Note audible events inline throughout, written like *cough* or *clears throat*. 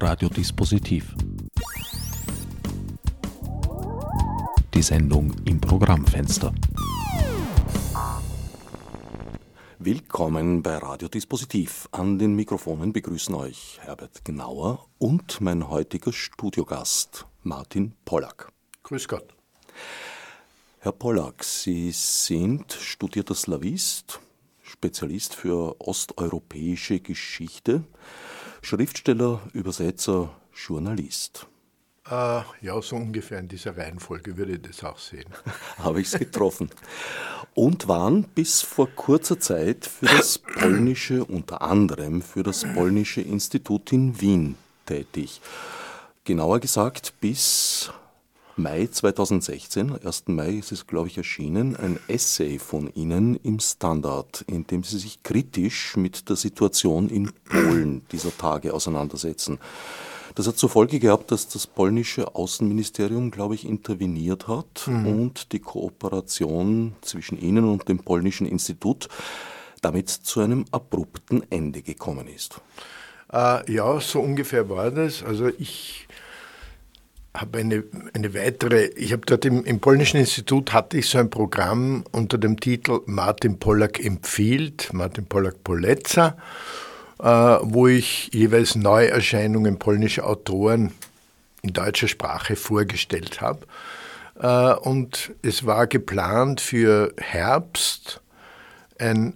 Radiodispositiv. Die Sendung im Programmfenster. Willkommen bei Radiodispositiv. An den Mikrofonen begrüßen euch Herbert Gnauer und mein heutiger Studiogast Martin Pollack. Grüß Gott. Herr Pollack, Sie sind studierter Slavist, Spezialist für osteuropäische Geschichte, Schriftsteller, Übersetzer, Journalist. Äh, ja, so ungefähr in dieser Reihenfolge würde ich das auch sehen. *laughs* Habe ich es getroffen. Und waren bis vor kurzer Zeit für das polnische, unter anderem für das polnische Institut in Wien tätig. Genauer gesagt bis Mai 2016, 1. Mai ist es, glaube ich, erschienen, ein Essay von Ihnen im Standard, in dem Sie sich kritisch mit der Situation in Polen dieser Tage auseinandersetzen. Das hat zur Folge gehabt, dass das polnische Außenministerium, glaube ich, interveniert hat mhm. und die Kooperation zwischen Ihnen und dem polnischen Institut damit zu einem abrupten Ende gekommen ist. Äh, ja, so ungefähr war das. Also ich habe eine, eine weitere, ich habe dort im, im, Polnischen Institut hatte ich so ein Programm unter dem Titel Martin Pollack empfiehlt, Martin Pollack Poleca, äh, wo ich jeweils Neuerscheinungen polnischer Autoren in deutscher Sprache vorgestellt habe. Äh, und es war geplant für Herbst ein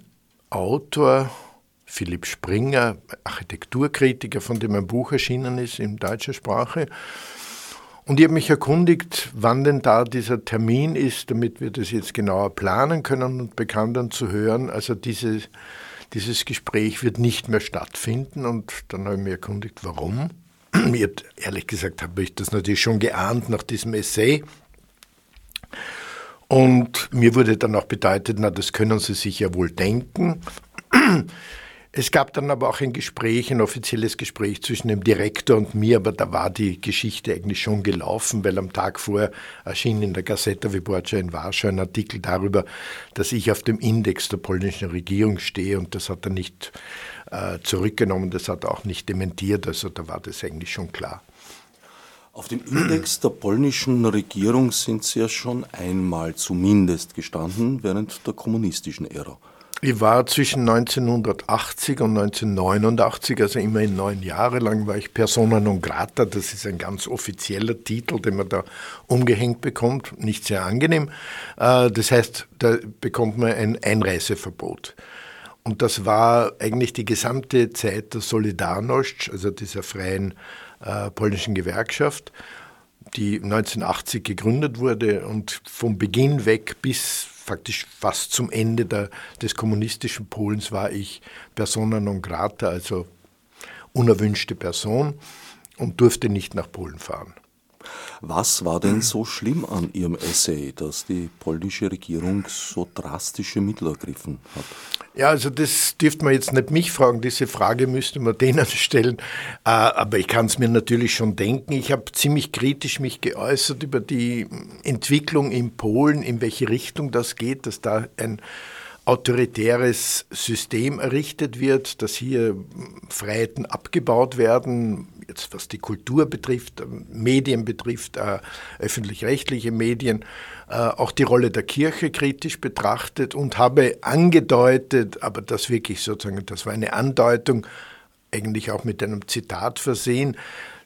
Autor, Philipp Springer, Architekturkritiker, von dem ein Buch erschienen ist in deutscher Sprache, und ich habe mich erkundigt, wann denn da dieser Termin ist, damit wir das jetzt genauer planen können und bekam dann zu hören, also diese, dieses Gespräch wird nicht mehr stattfinden. Und dann habe ich mich erkundigt, warum. Mir, ehrlich gesagt, habe ich das natürlich schon geahnt nach diesem Essay. Und mir wurde dann auch bedeutet, na, das können Sie sich ja wohl denken. Es gab dann aber auch ein Gespräch, ein offizielles Gespräch zwischen dem Direktor und mir, aber da war die Geschichte eigentlich schon gelaufen, weil am Tag vorher erschien in der Gazeta Wyborcza in Warschau ein Artikel darüber, dass ich auf dem Index der polnischen Regierung stehe und das hat er nicht äh, zurückgenommen, das hat er auch nicht dementiert, also da war das eigentlich schon klar. Auf dem Index der polnischen Regierung sind Sie ja schon einmal zumindest gestanden während der kommunistischen Ära. Ich war zwischen 1980 und 1989, also immerhin neun Jahre lang, war ich Persona non grata. Das ist ein ganz offizieller Titel, den man da umgehängt bekommt. Nicht sehr angenehm. Äh, das heißt, da bekommt man ein Einreiseverbot. Und das war eigentlich die gesamte Zeit der Solidarność, also dieser freien äh, polnischen Gewerkschaft, die 1980 gegründet wurde und vom Beginn weg bis faktisch fast zum Ende der, des kommunistischen Polens war ich persona non grata, also unerwünschte Person und durfte nicht nach Polen fahren. Was war denn so schlimm an Ihrem Essay, dass die polnische Regierung so drastische Mittel ergriffen hat? Ja, also das dürfte man jetzt nicht mich fragen, diese Frage müsste man *laughs* denen stellen. Äh, aber ich kann es mir natürlich schon denken. Ich habe ziemlich kritisch mich geäußert über die Entwicklung in Polen, in welche Richtung das geht, dass da ein autoritäres System errichtet wird, dass hier Freiheiten abgebaut werden, jetzt was die Kultur betrifft, Medien betrifft, äh, öffentlich-rechtliche Medien, äh, auch die Rolle der Kirche kritisch betrachtet und habe angedeutet, aber das wirklich sozusagen, das war eine Andeutung, eigentlich auch mit einem Zitat versehen,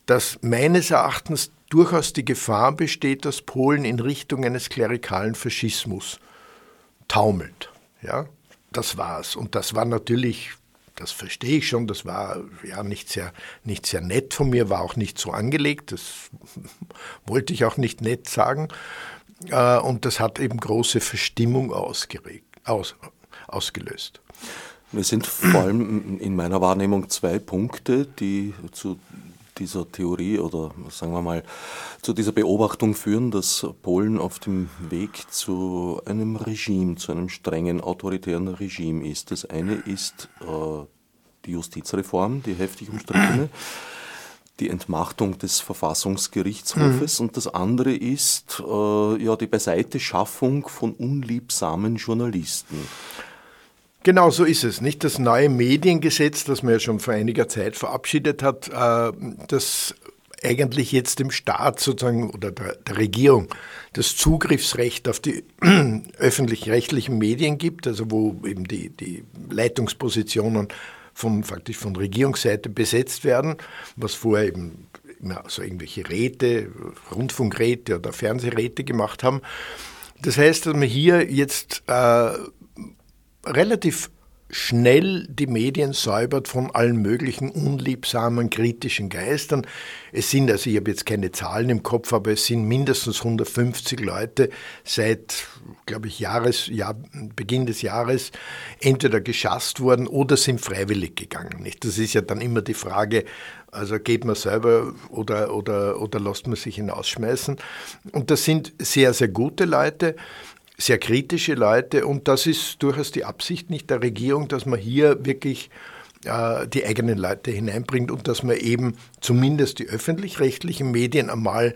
dass meines Erachtens durchaus die Gefahr besteht, dass Polen in Richtung eines klerikalen Faschismus taumelt. Ja, das war's. Und das war natürlich, das verstehe ich schon, das war ja nicht sehr, nicht sehr nett von mir, war auch nicht so angelegt, das *laughs* wollte ich auch nicht nett sagen. Äh, und das hat eben große Verstimmung aus, ausgelöst. Es sind vor allem in meiner Wahrnehmung zwei Punkte, die zu dieser Theorie oder sagen wir mal zu dieser Beobachtung führen, dass Polen auf dem Weg zu einem Regime, zu einem strengen autoritären Regime ist. Das eine ist äh, die Justizreform, die heftig umstrittene, die Entmachtung des Verfassungsgerichtshofes mhm. und das andere ist äh, ja die Beiseiteschaffung von unliebsamen Journalisten. Genau so ist es. Nicht das neue Mediengesetz, das man ja schon vor einiger Zeit verabschiedet hat, äh, das eigentlich jetzt dem Staat sozusagen oder der, der Regierung das Zugriffsrecht auf die *clears throat* öffentlich-rechtlichen Medien gibt, also wo eben die, die Leitungspositionen von, faktisch von Regierungsseite besetzt werden, was vorher eben immer so irgendwelche Räte, Rundfunkräte oder Fernsehräte gemacht haben. Das heißt, dass man hier jetzt äh, relativ schnell die Medien säubert von allen möglichen unliebsamen, kritischen Geistern. Es sind, also ich habe jetzt keine Zahlen im Kopf, aber es sind mindestens 150 Leute seit, glaube ich, Jahres, Jahr, Beginn des Jahres entweder geschasst worden oder sind freiwillig gegangen. Nicht? Das ist ja dann immer die Frage, also geht man selber oder, oder, oder lässt man sich hinausschmeißen. Und das sind sehr, sehr gute Leute sehr kritische Leute und das ist durchaus die Absicht nicht der Regierung, dass man hier wirklich äh, die eigenen Leute hineinbringt und dass man eben zumindest die öffentlich-rechtlichen Medien einmal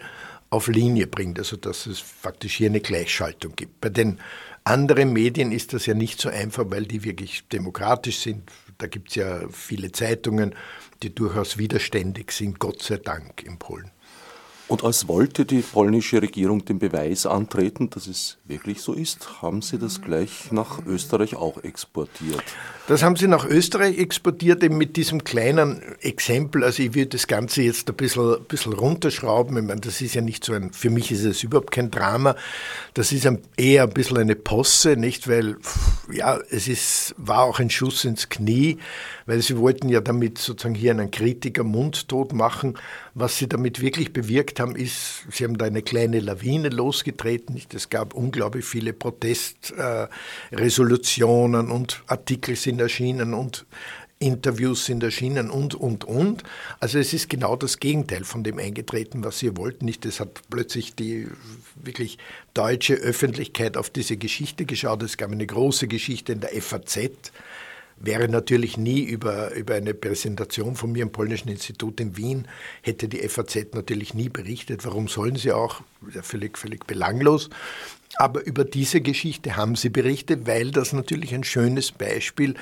auf Linie bringt, also dass es faktisch hier eine Gleichschaltung gibt. Bei den anderen Medien ist das ja nicht so einfach, weil die wirklich demokratisch sind. Da gibt es ja viele Zeitungen, die durchaus widerständig sind, Gott sei Dank in Polen. Und als wollte die polnische Regierung den Beweis antreten, dass es wirklich so ist, haben Sie das gleich nach Österreich auch exportiert. Das haben Sie nach Österreich exportiert, eben mit diesem kleinen Exempel. Also ich würde das Ganze jetzt ein bisschen, ein bisschen runterschrauben. Ich meine, das ist ja nicht so ein, für mich ist es überhaupt kein Drama. Das ist ein, eher ein bisschen eine Posse, nicht? Weil, ja, es ist, war auch ein Schuss ins Knie, weil Sie wollten ja damit sozusagen hier einen Kritiker mundtot machen. Was Sie damit wirklich bewirkt haben, ist, Sie haben da eine kleine Lawine losgetreten. Es gab unglaublich viele Protestresolutionen äh, und Artikel sind erschienen und Interviews sind erschienen und, und, und. Also es ist genau das Gegenteil von dem eingetreten, was Sie wollten. Nicht, es hat plötzlich die wirklich deutsche Öffentlichkeit auf diese Geschichte geschaut. Es gab eine große Geschichte in der FAZ, wäre natürlich nie über, über eine Präsentation von mir im Polnischen Institut in Wien, hätte die FAZ natürlich nie berichtet. Warum sollen sie auch? Ja, völlig, völlig belanglos. Aber über diese Geschichte haben sie berichtet, weil das natürlich ein schönes Beispiel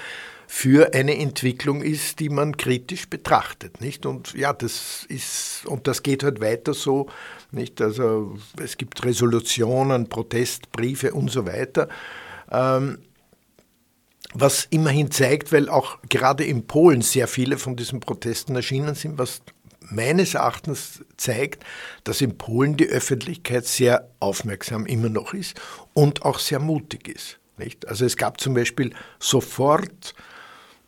für eine Entwicklung ist, die man kritisch betrachtet, nicht? Und ja, das ist und das geht halt weiter so, nicht? Also es gibt Resolutionen, Protestbriefe und so weiter. Ähm, was immerhin zeigt, weil auch gerade in Polen sehr viele von diesen Protesten erschienen sind, was meines Erachtens zeigt, dass in Polen die Öffentlichkeit sehr aufmerksam immer noch ist und auch sehr mutig ist. Nicht? Also es gab zum Beispiel sofort,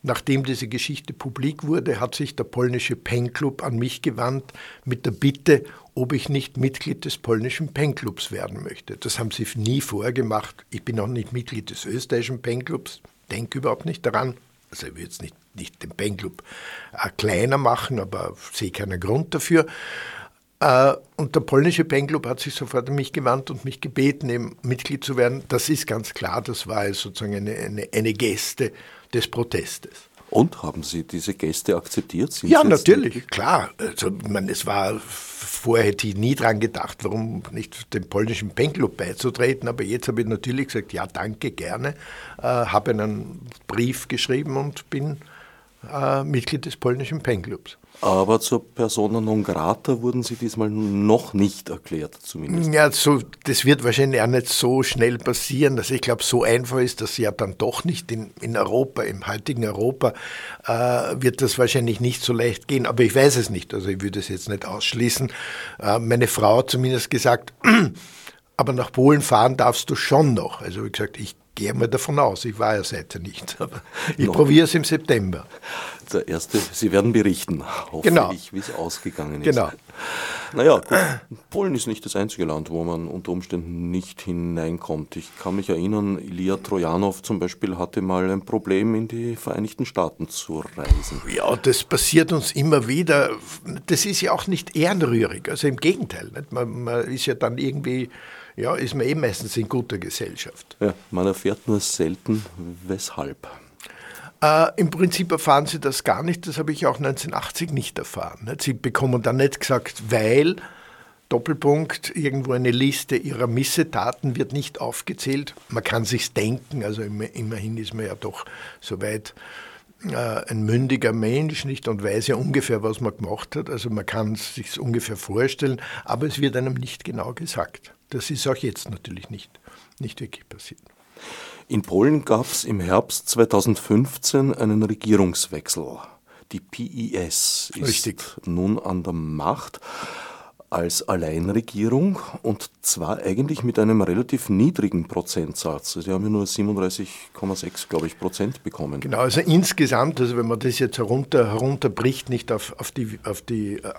nachdem diese Geschichte publik wurde, hat sich der polnische Penclub an mich gewandt mit der Bitte, ob ich nicht Mitglied des polnischen Penclubs werden möchte. Das haben sie nie vorgemacht. Ich bin auch nicht Mitglied des österreichischen Penclubs denke überhaupt nicht daran. Also ich will jetzt nicht, nicht den Penclub äh, kleiner machen, aber sehe keinen Grund dafür. Äh, und der polnische Penclub hat sich sofort an mich gewandt und mich gebeten, eben Mitglied zu werden. Das ist ganz klar, das war sozusagen eine, eine, eine Geste des Protestes. Und haben Sie diese Gäste akzeptiert? Sind ja, natürlich, nicht? klar. Also, meine, es war, vorher hätte ich nie dran gedacht, warum nicht dem polnischen Penclub beizutreten, aber jetzt habe ich natürlich gesagt, ja, danke, gerne, äh, habe einen Brief geschrieben und bin äh, Mitglied des polnischen Penclubs. Aber zur Persona non grata wurden Sie diesmal noch nicht erklärt, zumindest. Ja, so, das wird wahrscheinlich auch nicht so schnell passieren. Also ich glaube, so einfach ist das ja dann doch nicht in, in Europa, im heutigen Europa äh, wird das wahrscheinlich nicht so leicht gehen. Aber ich weiß es nicht. Also ich würde es jetzt nicht ausschließen. Äh, meine Frau hat zumindest gesagt, *clears throat* aber nach Polen fahren darfst du schon noch. Also wie gesagt, ich gehe mal davon aus, ich war ja seither nicht, *laughs* aber ich probiere es im September. Der erste, Sie werden berichten, hoffe genau. ich, wie es ausgegangen ist. Genau. Naja, gut. Polen ist nicht das einzige Land, wo man unter Umständen nicht hineinkommt. Ich kann mich erinnern, Ilya Trojanow zum Beispiel hatte mal ein Problem, in die Vereinigten Staaten zu reisen. Ja, das passiert uns immer wieder. Das ist ja auch nicht ehrenrührig, also im Gegenteil. Man, man ist ja dann irgendwie ja, ist man eh meistens in guter Gesellschaft. Ja, man erfährt nur selten, weshalb. Äh, Im Prinzip erfahren sie das gar nicht, das habe ich auch 1980 nicht erfahren. Sie bekommen dann nicht gesagt, weil, Doppelpunkt, irgendwo eine Liste ihrer Missetaten wird nicht aufgezählt. Man kann sich's denken, also immerhin ist man ja doch soweit äh, ein mündiger Mensch nicht und weiß ja ungefähr, was man gemacht hat. Also man kann es sich ungefähr vorstellen, aber es wird einem nicht genau gesagt. Das ist auch jetzt natürlich nicht, nicht wirklich passiert. In Polen gab es im Herbst 2015 einen Regierungswechsel. Die PIS ist Richtig. nun an der Macht als Alleinregierung und zwar eigentlich mit einem relativ niedrigen Prozentsatz. Sie haben ja nur 37,6, glaube ich, Prozent bekommen. Genau, also insgesamt, also wenn man das jetzt herunter, herunterbricht, nicht auf, auf die, auf die äh,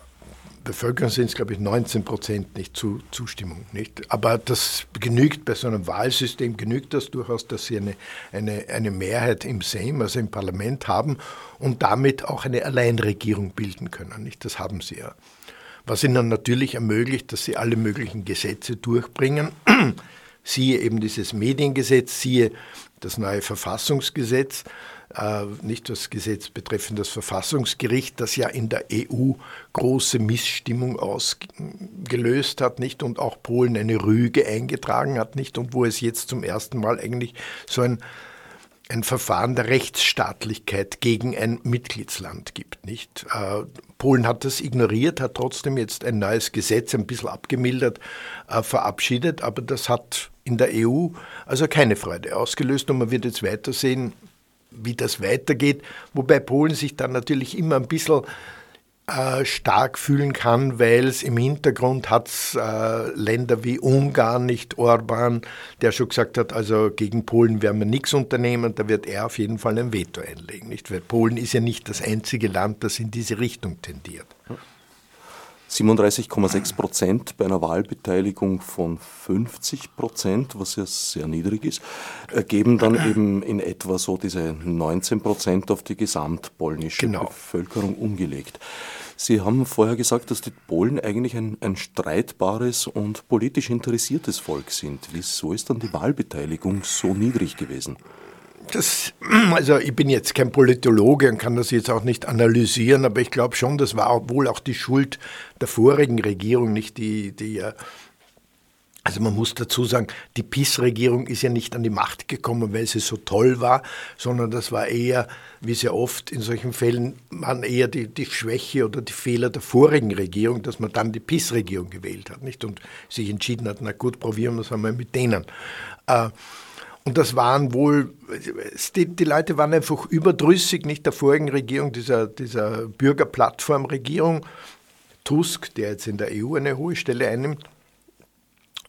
Bevölkerung sind es, glaube ich, 19 Prozent nicht zu, Zustimmung. Nicht? Aber das genügt bei so einem Wahlsystem, genügt das durchaus, dass sie eine, eine, eine Mehrheit im Sejm, also im Parlament haben und damit auch eine Alleinregierung bilden können. Nicht? Das haben sie ja was ihnen natürlich ermöglicht, dass sie alle möglichen Gesetze durchbringen. siehe eben dieses Mediengesetz, siehe das neue Verfassungsgesetz, äh, nicht das Gesetz betreffend das Verfassungsgericht, das ja in der EU große Missstimmung ausgelöst hat, nicht und auch Polen eine Rüge eingetragen hat, nicht und wo es jetzt zum ersten Mal eigentlich so ein ein Verfahren der Rechtsstaatlichkeit gegen ein Mitgliedsland gibt. Nicht? Äh, Polen hat das ignoriert, hat trotzdem jetzt ein neues Gesetz, ein bisschen abgemildert, äh, verabschiedet, aber das hat in der EU also keine Freude ausgelöst und man wird jetzt weitersehen, wie das weitergeht, wobei Polen sich dann natürlich immer ein bisschen äh, stark fühlen kann, weil es im Hintergrund hat äh, Länder wie Ungarn, nicht Orban, der schon gesagt hat, also gegen Polen werden wir nichts unternehmen, da wird er auf jeden Fall ein Veto einlegen. Nicht? Weil Polen ist ja nicht das einzige Land, das in diese Richtung tendiert. 37,6 Prozent bei einer Wahlbeteiligung von 50 Prozent, was ja sehr niedrig ist, ergeben dann *clears throat* eben in etwa so diese 19 Prozent auf die gesamtpolnische genau. Bevölkerung umgelegt. Sie haben vorher gesagt, dass die Polen eigentlich ein, ein, streitbares und politisch interessiertes Volk sind. Wieso ist dann die Wahlbeteiligung so niedrig gewesen? Das, *clears throat* also ich bin jetzt kein Politologe und kann das jetzt auch nicht analysieren, aber ich glaube schon, das war wohl auch die Schuld der vorigen Regierung, nicht die, die also man muss dazu sagen, die PIS-Regierung ist ja nicht an die Macht gekommen, weil sie so toll war, sondern das war eher, wie sehr oft in solchen Fällen, waren eher die, die Schwäche oder die Fehler der vorigen Regierung, dass man dann die PIS-Regierung gewählt hat nicht? und sich entschieden hat, na gut, probieren wir es einmal mit denen. Äh, und das waren wohl, die, die, Leute waren einfach überdrüssig, nicht der vorigen Regierung, dieser, dieser Bürgerplattform-Regierung, Tusk, der jetzt in der EU eine hohe Stelle einnimmt,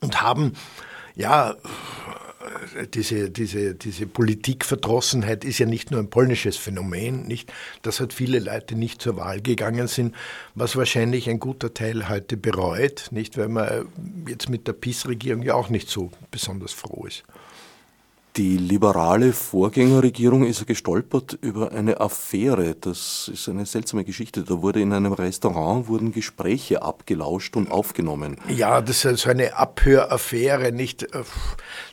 und haben, ja, diese, diese, diese Politikverdrossenheit ist ja nicht nur ein polnisches Phänomen, nicht, dass halt viele Leute nicht zur Wahl gegangen sind, was wahrscheinlich ein guter Teil heute bereut, nicht, weil man jetzt mit der PiS-Regierung ja auch nicht so besonders froh ist. Die liberale Vorgängerregierung ist gestolpert über eine Affäre. Das ist eine seltsame Geschichte. Da wurde in einem Restaurant wurden Gespräche abgelauscht und aufgenommen. Ja, das ist so eine Abhöraffäre, nicht?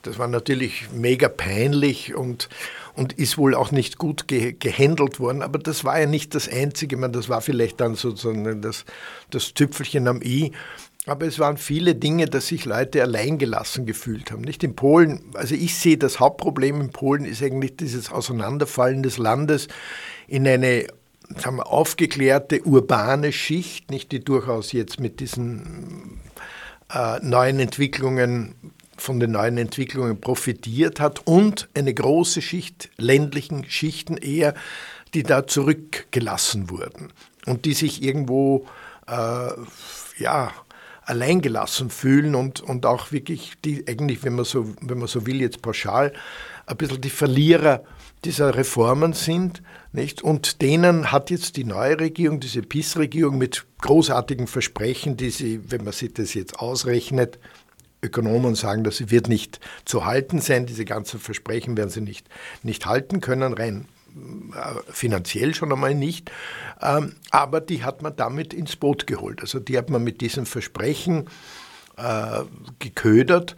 Das war natürlich mega peinlich und und ist wohl auch nicht gut ge gehandelt worden. Aber das war ja nicht das Einzige. Man, das war vielleicht dann sozusagen das, das Tüpfelchen am i. Aber es waren viele Dinge, dass sich Leute alleingelassen gefühlt haben. Nicht in Polen, also ich sehe das Hauptproblem in Polen ist eigentlich dieses Auseinanderfallen des Landes in eine sagen wir, aufgeklärte urbane Schicht, nicht die durchaus jetzt mit diesen äh, neuen Entwicklungen von den neuen Entwicklungen profitiert hat und eine große Schicht ländlichen Schichten eher, die da zurückgelassen wurden und die sich irgendwo äh, ja alleingelassen fühlen und, und auch wirklich die eigentlich, wenn man so, wenn man so will, jetzt pauschal, ein bisschen die Verlierer dieser Reformen sind. Nicht? Und denen hat jetzt die neue Regierung, diese PIS-Regierung mit großartigen Versprechen, die sie, wenn man sich das jetzt ausrechnet, Ökonomen sagen, dass sie wird nicht zu halten sein. Diese ganzen Versprechen werden sie nicht, nicht halten können, rein finanziell schon einmal nicht, ähm, aber die hat man damit ins Boot geholt. Also die hat man mit diesem Versprechen äh, geködert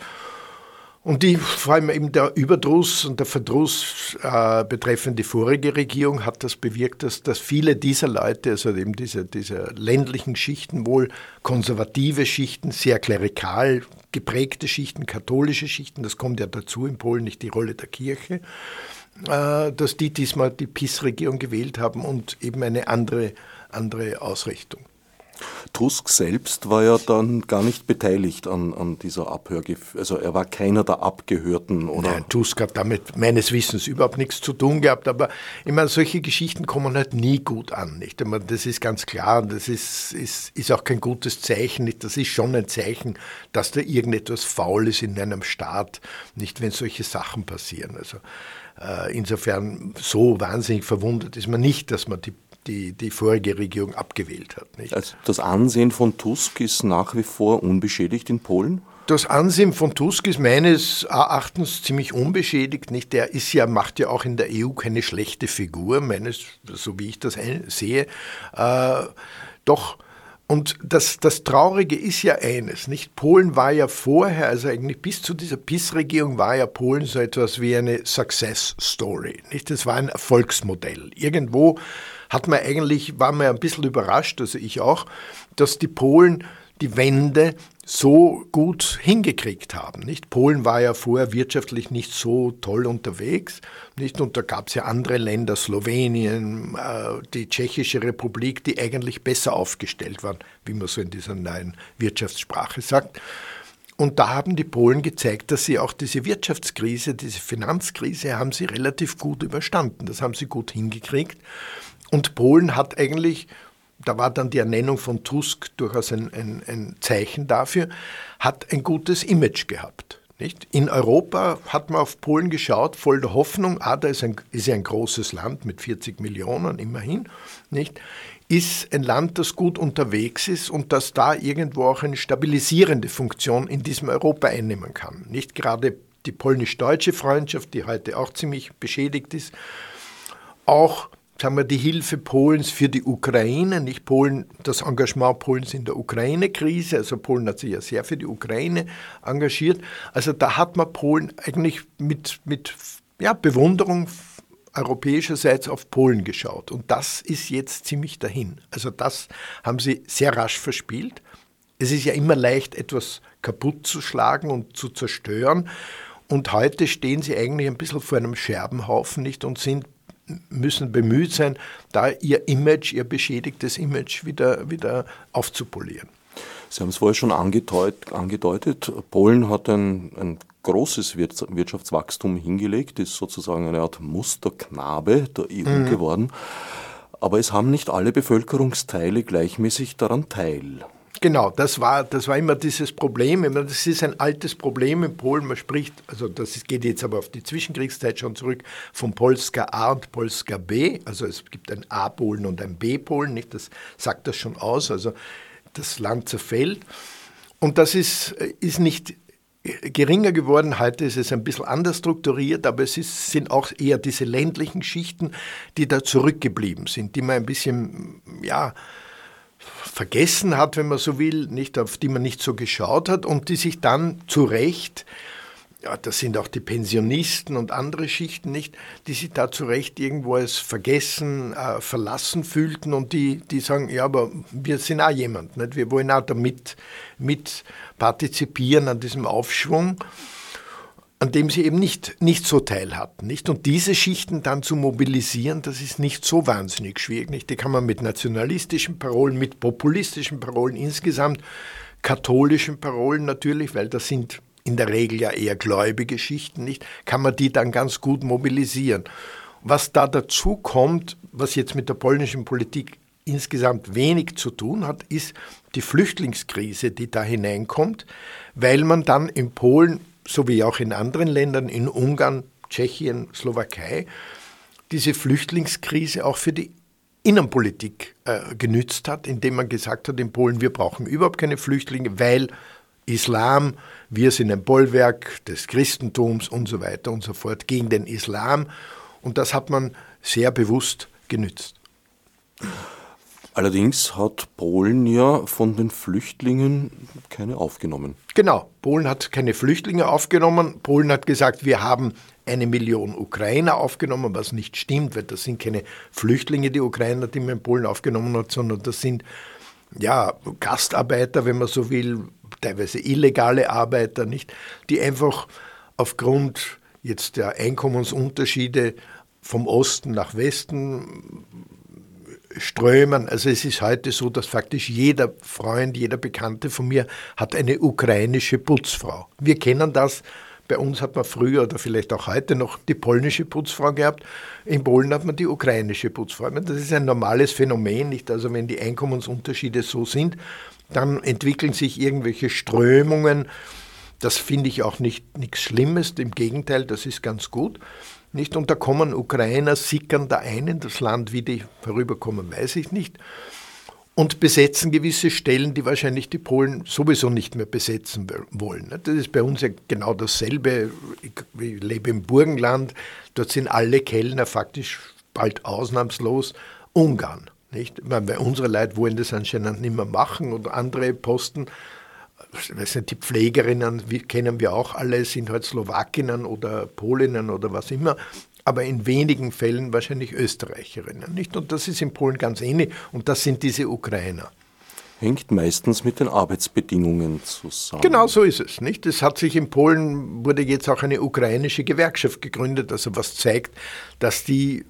Und die, vor allem eben der Überdruss und der Verdruss äh, betreffend die vorige Regierung hat das bewirkt, dass, dass viele dieser Leute, also eben diese, diese ländlichen Schichten, wohl konservative Schichten, sehr klerikal geprägte Schichten, katholische Schichten, das kommt ja dazu in Polen, nicht die Rolle der Kirche, äh, dass die diesmal die PIS-Regierung gewählt haben und eben eine andere, andere Ausrichtung. Tusk selbst war ja dann gar nicht beteiligt an, an dieser Abhörge, also er war keiner der Abgehörten, oder? Nein, Tusk hat damit meines Wissens überhaupt nichts zu tun gehabt, aber ich meine, solche Geschichten kommen halt nie gut an, nicht? Meine, das ist ganz klar, das ist, ist, ist auch kein gutes Zeichen, nicht? Das ist schon ein Zeichen, dass da irgendetwas faul ist in einem Staat, nicht wenn solche Sachen passieren. Also äh, insofern so wahnsinnig verwundert ist man nicht, dass man die die, die vorige Regierung abgewählt hat. Nicht? Also das Ansehen von Tusk ist nach wie vor unbeschädigt in Polen? Das Ansehen von Tusk ist meines Erachtens ziemlich unbeschädigt. Nicht? Der ist ja, macht ja auch in der EU keine schlechte Figur, meines, so wie ich das sehe. Äh, doch und das, das Traurige ist ja eines, nicht? Polen war ja vorher, also eigentlich bis zu dieser PIS-Regierung war ja Polen so etwas wie eine Success Story, nicht? Das war ein Erfolgsmodell. Irgendwo hat man eigentlich, war man ein bisschen überrascht, also ich auch, dass die Polen die Wende so gut hingekriegt haben. Nicht? Polen war ja vorher wirtschaftlich nicht so toll unterwegs. Nicht? Und da gab es ja andere Länder, Slowenien, äh, die Tschechische Republik, die eigentlich besser aufgestellt waren, wie man so in dieser neuen Wirtschaftssprache sagt. Und da haben die Polen gezeigt, dass sie auch diese Wirtschaftskrise, diese Finanzkrise, haben sie relativ gut überstanden. Das haben sie gut hingekriegt. Und Polen hat eigentlich, da war dann die Ernennung von Tusk durchaus ein, ein, ein Zeichen dafür, hat ein gutes Image gehabt. Nicht? In Europa hat man auf Polen geschaut, voll der Hoffnung, ah, da ist, ein, ist ja ein großes Land mit 40 Millionen immerhin, nicht? ist ein Land, das gut unterwegs ist und das da irgendwo auch eine stabilisierende Funktion in diesem Europa einnehmen kann. Nicht gerade die polnisch-deutsche Freundschaft, die heute auch ziemlich beschädigt ist, auch sagen wir, die Hilfe Polens für die Ukraine, nicht Polen, das Engagement Polens in der Ukraine-Krise, also Polen hat sich ja sehr für die Ukraine engagiert. Also da hat man Polen eigentlich mit, mit ja, Bewunderung europäischerseits auf Polen geschaut. Und das ist jetzt ziemlich dahin. Also das haben sie sehr rasch verspielt. Es ist ja immer leicht, etwas kaputt zu schlagen und zu zerstören. Und heute stehen sie eigentlich ein bisschen vor einem Scherbenhaufen nicht und sind müssen bemüht sein, da ihr Image, ihr beschädigtes Image wieder, wieder aufzupolieren. Sie haben es vorher schon angedeutet, angedeutet. Polen hat ein, ein großes Wirtschaftswachstum hingelegt, ist sozusagen eine Art Musterknabe der EU mhm. geworden. Aber es haben nicht alle Bevölkerungsteile gleichmäßig daran teil. Genau, das war, das war immer dieses Problem. Das ist ein altes Problem in Polen. Man spricht, also das geht jetzt aber auf die Zwischenkriegszeit schon zurück, von Polska A und Polska B. Also es gibt ein A-Polen und ein B-Polen, nicht? Das sagt das schon aus. Also das Land zerfällt. Und das ist, ist nicht geringer geworden. Heute ist es ein bisschen anders strukturiert, aber es ist, sind auch eher diese ländlichen Schichten, die da zurückgeblieben sind, die man ein bisschen, ja, vergessen hat, wenn man so will, nicht auf die man nicht so geschaut hat und die sich dann zu Recht ja, das sind auch die Pensionisten und andere Schichten nicht, die sich da zu Recht irgendwo als vergessen, äh, verlassen fühlten und die, die sagen, ja, aber wir sind auch jemand, nicht? wir wollen auch damit mit partizipieren an diesem Aufschwung an dem sie eben nicht, nicht so teil hatten. Nicht? Und diese Schichten dann zu mobilisieren, das ist nicht so wahnsinnig schwierig. Nicht? Die kann man mit nationalistischen Parolen, mit populistischen Parolen insgesamt, katholischen Parolen natürlich, weil das sind in der Regel ja eher gläubige Schichten, nicht? kann man die dann ganz gut mobilisieren. Was da dazu kommt, was jetzt mit der polnischen Politik insgesamt wenig zu tun hat, ist die Flüchtlingskrise, die da hineinkommt, weil man dann in Polen so wie auch in anderen Ländern, in Ungarn, Tschechien, Slowakei, diese Flüchtlingskrise auch für die Innenpolitik äh, genützt hat, indem man gesagt hat in Polen, wir brauchen überhaupt keine Flüchtlinge, weil Islam, wir sind ein Bollwerk des Christentums und so weiter und so fort gegen den Islam. Und das hat man sehr bewusst genützt. Allerdings hat Polen ja von den Flüchtlingen keine aufgenommen. Genau, Polen hat keine Flüchtlinge aufgenommen. Polen hat gesagt, wir haben eine Million Ukrainer aufgenommen, was nicht stimmt, weil das sind keine Flüchtlinge, die Ukrainer, die man in Polen aufgenommen hat, sondern das sind ja Gastarbeiter, wenn man so will, teilweise illegale Arbeiter, nicht, die einfach aufgrund jetzt der Einkommensunterschiede vom Osten nach Westen strömen. Also es ist heute so, dass faktisch jeder Freund, jeder Bekannte von mir hat eine ukrainische Putzfrau. Wir kennen das. Bei uns hat man früher oder vielleicht auch heute noch die polnische Putzfrau gehabt. In Polen hat man die ukrainische Putzfrau. Das ist ein normales Phänomen, nicht? Also wenn die Einkommensunterschiede so sind, dann entwickeln sich irgendwelche Strömungen. Das finde ich auch nicht nichts Schlimmes. Im Gegenteil, das ist ganz gut. Nicht? Und da kommen Ukrainer, sickern da ein in das Land, wie die herüberkommen, weiß ich nicht. Und besetzen gewisse Stellen, die wahrscheinlich die Polen sowieso nicht mehr besetzen wollen. Das ist bei uns ja genau dasselbe. Ich lebe im Burgenland, dort sind alle Kellner faktisch bald ausnahmslos Ungarn. Nicht? Meine, unsere Leute wollen das anscheinend nicht mehr machen und andere Posten weiß nicht, die Pflegerinnen kennen wir auch alle, sind halt Slowakinnen oder Polinnen oder was immer, aber in wenigen Fällen wahrscheinlich Österreicherinnen. Nicht? Und das ist in Polen ganz ähnlich und das sind diese Ukrainer. Hängt meistens mit den Arbeitsbedingungen zusammen. Genau so ist es. Nicht? Es hat sich in Polen, wurde jetzt auch eine ukrainische Gewerkschaft gegründet, also was zeigt, dass die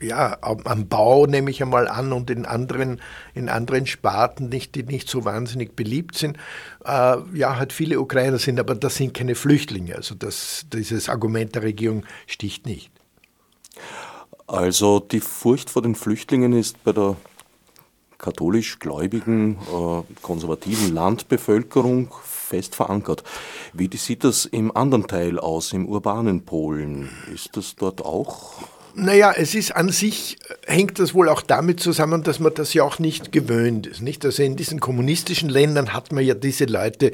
ja, am Bau nehme ich einmal an und in anderen, in anderen Sparten, nicht, die nicht so wahnsinnig beliebt sind, äh, ja, halt viele Ukrainer sind, aber das sind keine Flüchtlinge. Also das, dieses Argument der Regierung sticht nicht. Also die Furcht vor den Flüchtlingen ist bei der katholisch gläubigen, äh, konservativen Landbevölkerung fest verankert. Wie sieht das im anderen Teil aus, im urbanen Polen? Ist das dort auch naja, es ist an sich, hängt das wohl auch damit zusammen, dass man das ja auch nicht gewöhnt ist. Nicht? Also in diesen kommunistischen Ländern hat man ja diese Leute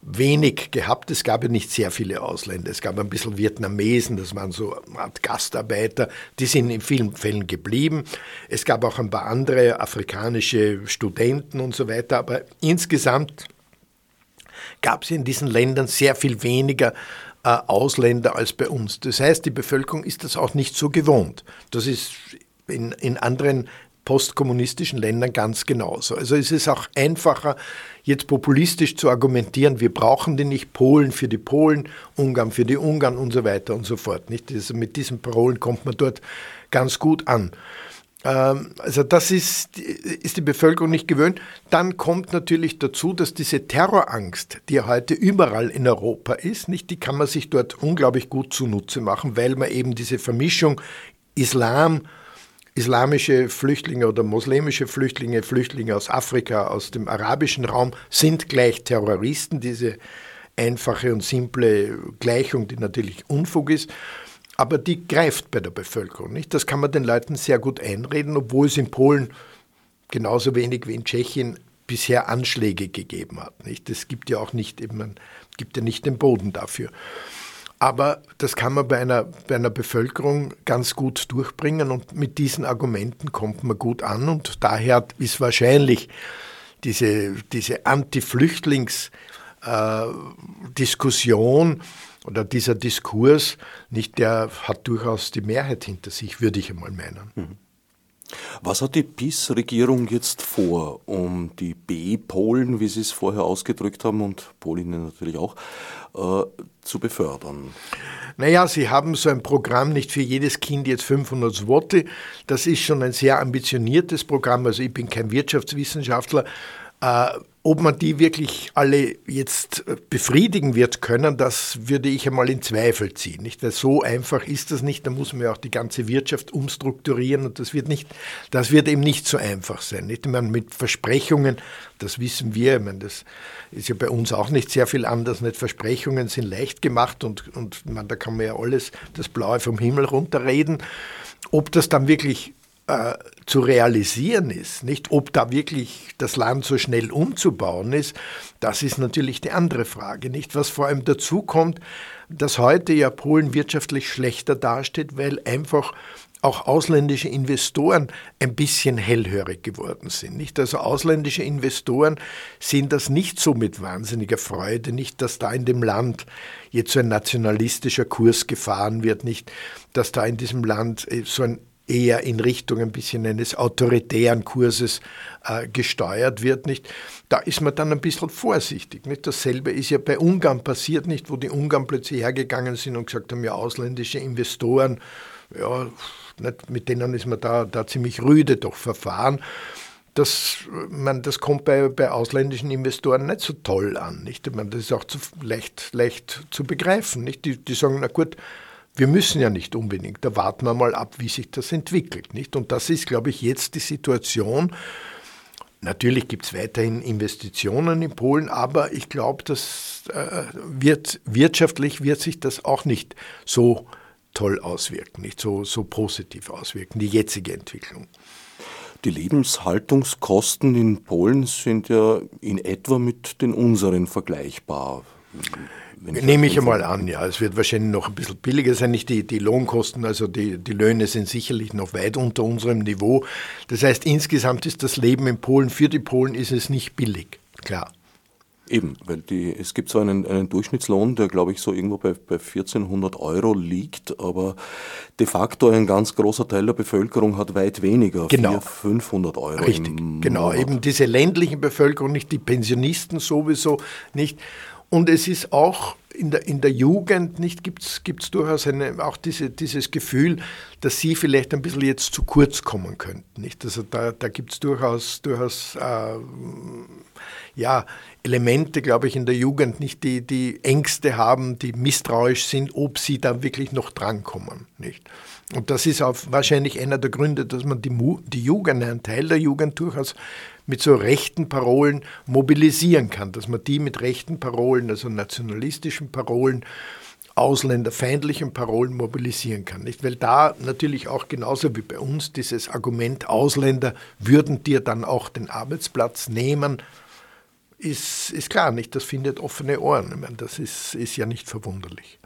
wenig gehabt. Es gab ja nicht sehr viele Ausländer. Es gab ein bisschen Vietnamesen, das waren so eine Art Gastarbeiter, die sind in vielen Fällen geblieben. Es gab auch ein paar andere afrikanische Studenten und so weiter. Aber insgesamt gab es in diesen Ländern sehr viel weniger äh, Ausländer als bei uns. Das heißt, die Bevölkerung ist das auch nicht so gewohnt. Das ist in, in anderen postkommunistischen Ländern ganz genauso. Also es ist auch einfacher, jetzt populistisch zu argumentieren, wir brauchen die nicht, Polen für die Polen, Ungarn für die Ungarn und so weiter und so fort. Nicht? Also mit diesen Parolen kommt man dort ganz gut an. Ähm, also das ist, ist die Bevölkerung nicht gewöhnt. Dann kommt natürlich dazu, dass diese Terrorangst, die heute überall in Europa ist, nicht, die kann man sich dort unglaublich gut zunutze machen, weil man eben diese Vermischung Islam, islamische Flüchtlinge oder muslimische Flüchtlinge, Flüchtlinge aus Afrika, aus dem arabischen Raum sind gleich Terroristen, diese einfache und simple Gleichung, die natürlich Unfug ist aber die greift bei der Bevölkerung. Nicht? Das kann man den Leuten sehr gut einreden, obwohl es in Polen genauso wenig wie in Tschechien bisher Anschläge gegeben hat. Nicht? Es gibt ja auch nicht, man gibt ja nicht den Boden dafür. Aber das kann man bei einer, bei einer Bevölkerung ganz gut durchbringen und mit diesen Argumenten kommt man gut an und daher ist wahrscheinlich diese, diese Anti-Flüchtlings-Diskussion äh, oder dieser Diskurs, nicht, der hat durchaus die Mehrheit hinter sich, würde ich einmal meinen. Mhm. Was hat die PiS-Regierung jetzt vor, um die B-Polen, wie Sie es vorher ausgedrückt haben, und Polinnen natürlich auch, äh, zu befördern? Naja, Sie haben so ein Programm, nicht für jedes Kind jetzt 500 Zwote. Das ist schon ein sehr ambitioniertes Programm. Also ich bin kein Wirtschaftswissenschaftler. Äh, ob man die wirklich alle jetzt befriedigen wird können, das würde ich einmal in Zweifel ziehen. Nicht? Weil so einfach ist das nicht. Da muss man ja auch die ganze Wirtschaft umstrukturieren und das wird nicht, das wird eben nicht so einfach sein. Nicht? Ich meine, mit Versprechungen, das wissen wir, ich meine, das ist ja bei uns auch nicht sehr viel anders. Nicht? Versprechungen sind leicht gemacht und, und meine, da kann man ja alles, das Blaue vom Himmel runterreden. Ob das dann wirklich äh, zu realisieren ist, nicht ob da wirklich das Land so schnell umzubauen ist, das ist natürlich die andere Frage, nicht was vor allem dazu kommt, dass heute ja Polen wirtschaftlich schlechter dasteht, weil einfach auch ausländische Investoren ein bisschen hellhörig geworden sind. Nicht? Also ausländische Investoren sehen das nicht so mit wahnsinniger Freude, nicht, dass da in dem Land jetzt so ein nationalistischer Kurs gefahren wird, nicht, dass da in diesem Land äh, so ein eher in Richtung ein bisschen eines autoritären Kurses äh, gesteuert wird, nicht? Da ist man dann ein bisschen vorsichtig, nicht? Dasselbe ist ja bei Ungarn passiert, nicht? Wo die Ungarn plötzlich hergegangen sind und gesagt haben, ja, ausländische Investoren, ja, nicht? mit denen ist man da, da ziemlich rüde doch verfahren. Das, man, das kommt bei, bei ausländischen Investoren nicht so toll an. Nicht? Ich das ist auch zu, leicht, leicht zu begreifen. Nicht? Die, die sagen, na gut, wir müssen ja nicht unbedingt, da warten wir mal ab, wie sich das entwickelt. Nicht? Und das ist, glaube ich, jetzt die Situation. Natürlich gibt es weiterhin Investitionen in Polen, aber ich glaube, das äh, wird, wirtschaftlich wird sich das auch nicht so toll auswirken, nicht so, so positiv auswirken, die jetzige Entwicklung. Die Lebenshaltungskosten in Polen sind ja in etwa mit den unseren vergleichbar. Nehme ich einmal an, ja. Es wird wahrscheinlich noch ein bisschen billiger sein. Nicht die, die Lohnkosten, also die, die Löhne sind sicherlich noch weit unter unserem Niveau. Das heißt, insgesamt ist das Leben in Polen, für die Polen ist es nicht billig, klar. Eben, weil die, es gibt so einen, einen Durchschnittslohn, der glaube ich so irgendwo bei, bei 1400 Euro liegt, aber de facto ein ganz großer Teil der Bevölkerung hat weit weniger, genau. 400, 500 Euro. Richtig, genau, eben diese ländlichen Bevölkerung, nicht die Pensionisten sowieso nicht. Und es ist auch in der, in der Jugend nicht gibt es durchaus eine, auch diese, dieses Gefühl, dass sie vielleicht ein bisschen jetzt zu kurz kommen könnten. Nicht? Also da, da gibt es durchaus, durchaus äh, ja, Elemente, glaube ich, in der Jugend, nicht die, die Ängste haben, die misstrauisch sind, ob sie da wirklich noch drankommen. Nicht? Und das ist auch wahrscheinlich einer der Gründe, dass man die, die Jugend, einen Teil der Jugend durchaus mit so rechten Parolen mobilisieren kann, dass man die mit rechten Parolen, also nationalistischen Parolen, ausländerfeindlichen Parolen mobilisieren kann. Nicht? Weil da natürlich auch genauso wie bei uns dieses Argument, Ausländer würden dir dann auch den Arbeitsplatz nehmen, ist, ist klar, nicht? Das findet offene Ohren. Ich meine, das ist, ist ja nicht verwunderlich.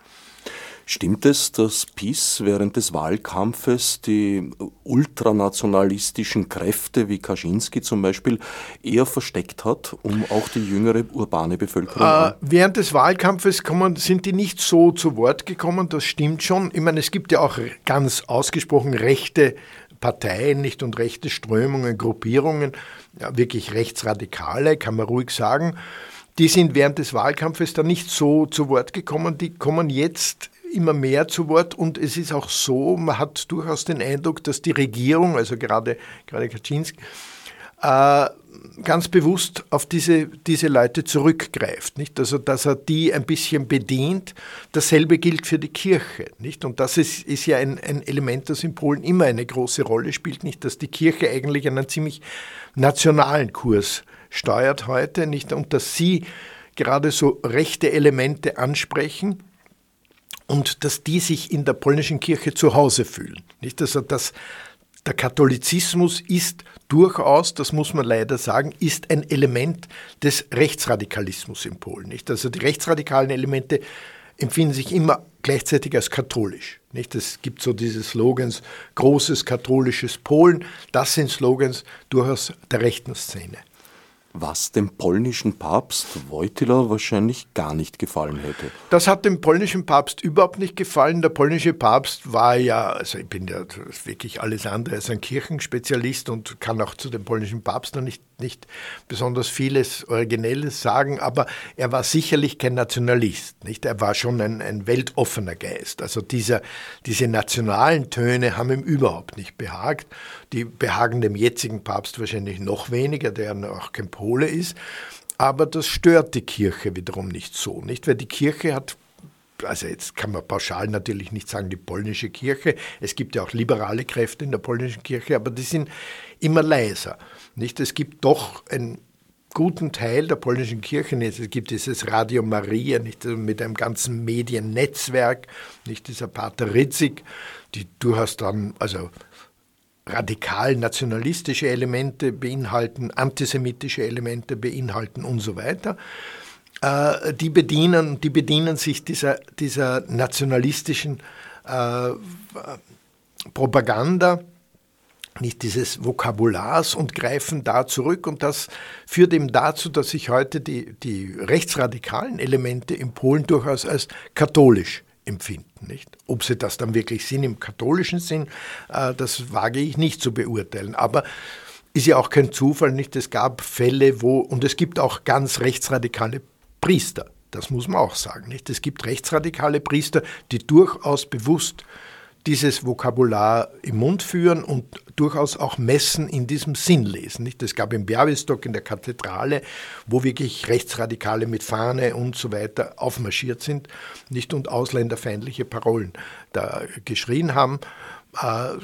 Stimmt es, dass PiS während des Wahlkampfes die ultranationalistischen Kräfte wie Kaczynski zum Beispiel eher versteckt hat, um auch die jüngere urbane Bevölkerung? Äh, während des Wahlkampfes kommen, sind die nicht so zu Wort gekommen, das stimmt schon. Ich meine, es gibt ja auch ganz ausgesprochen rechte Parteien nicht und rechte Strömungen, Gruppierungen, ja, wirklich rechtsradikale, kann man ruhig sagen. Die sind während des Wahlkampfes da nicht so zu Wort gekommen. Die kommen jetzt immer mehr zu Wort und es ist auch so, man hat durchaus den Eindruck, dass die Regierung, also gerade, gerade Kaczynski, äh, ganz bewusst auf diese, diese Leute zurückgreift. Nicht? Also, dass er die ein bisschen bedient. Dasselbe gilt für die Kirche. Nicht? Und das ist, ist ja ein, ein Element, das in Polen immer eine große Rolle spielt. Nicht? Dass die Kirche eigentlich einen ziemlich nationalen Kurs steuert heute. Nicht? Und dass sie gerade so rechte Elemente ansprechen und dass die sich in der polnischen Kirche zu Hause fühlen. Nicht? Also dass der Katholizismus ist durchaus, das muss man leider sagen, ist ein Element des Rechtsradikalismus in Polen. Nicht? Also die rechtsradikalen Elemente empfinden sich immer gleichzeitig als katholisch. Nicht? Es gibt so diese Slogans, großes katholisches Polen, das sind Slogans durchaus der rechten Szene was dem polnischen Papst Wojtyla wahrscheinlich gar nicht gefallen hätte. Das hat dem polnischen Papst überhaupt nicht gefallen. Der polnische Papst war ja, also ich bin ja wirklich alles andere als ein Kirchenspezialist und kann auch zu dem polnischen Papst noch nicht, nicht besonders vieles Originelles sagen, aber er war sicherlich kein Nationalist. Nicht? Er war schon ein, ein weltoffener Geist. Also dieser, diese nationalen Töne haben ihm überhaupt nicht behagt. Die behagen dem jetzigen Papst wahrscheinlich noch weniger, der auch kein Pole ist. Aber das stört die Kirche wiederum nicht so, nicht? Weil die Kirche hat also jetzt kann man pauschal natürlich nicht sagen, die polnische Kirche. Es gibt ja auch liberale Kräfte in der polnischen Kirche, aber die sind immer leiser. Nicht? Es gibt doch einen guten Teil der polnischen Kirche. Es gibt dieses Radio Maria nicht? mit einem ganzen Mediennetzwerk, nicht dieser Pater Ritzig, die du hast dann, also radikal nationalistische Elemente beinhalten, antisemitische Elemente beinhalten und so weiter. Äh, die, bedienen, die bedienen sich dieser, dieser nationalistischen äh, Propaganda, nicht dieses Vokabulars und greifen da zurück. Und das führt eben dazu, dass sich heute die, die rechtsradikalen Elemente in Polen durchaus als katholisch empfinden. Nicht? Ob sie das dann wirklich sind im katholischen Sinn, äh, das wage ich nicht zu beurteilen. Aber ist ja auch kein Zufall, nicht? Es gab Fälle, wo, und es gibt auch ganz rechtsradikale Priester, das muss man auch sagen, nicht? Es gibt rechtsradikale Priester, die durchaus bewusst dieses Vokabular im Mund führen und durchaus auch Messen in diesem Sinn lesen. Nicht? Es gab in Białystok in der Kathedrale, wo wirklich Rechtsradikale mit Fahne und so weiter aufmarschiert sind nicht? und ausländerfeindliche Parolen da geschrien haben. Äh,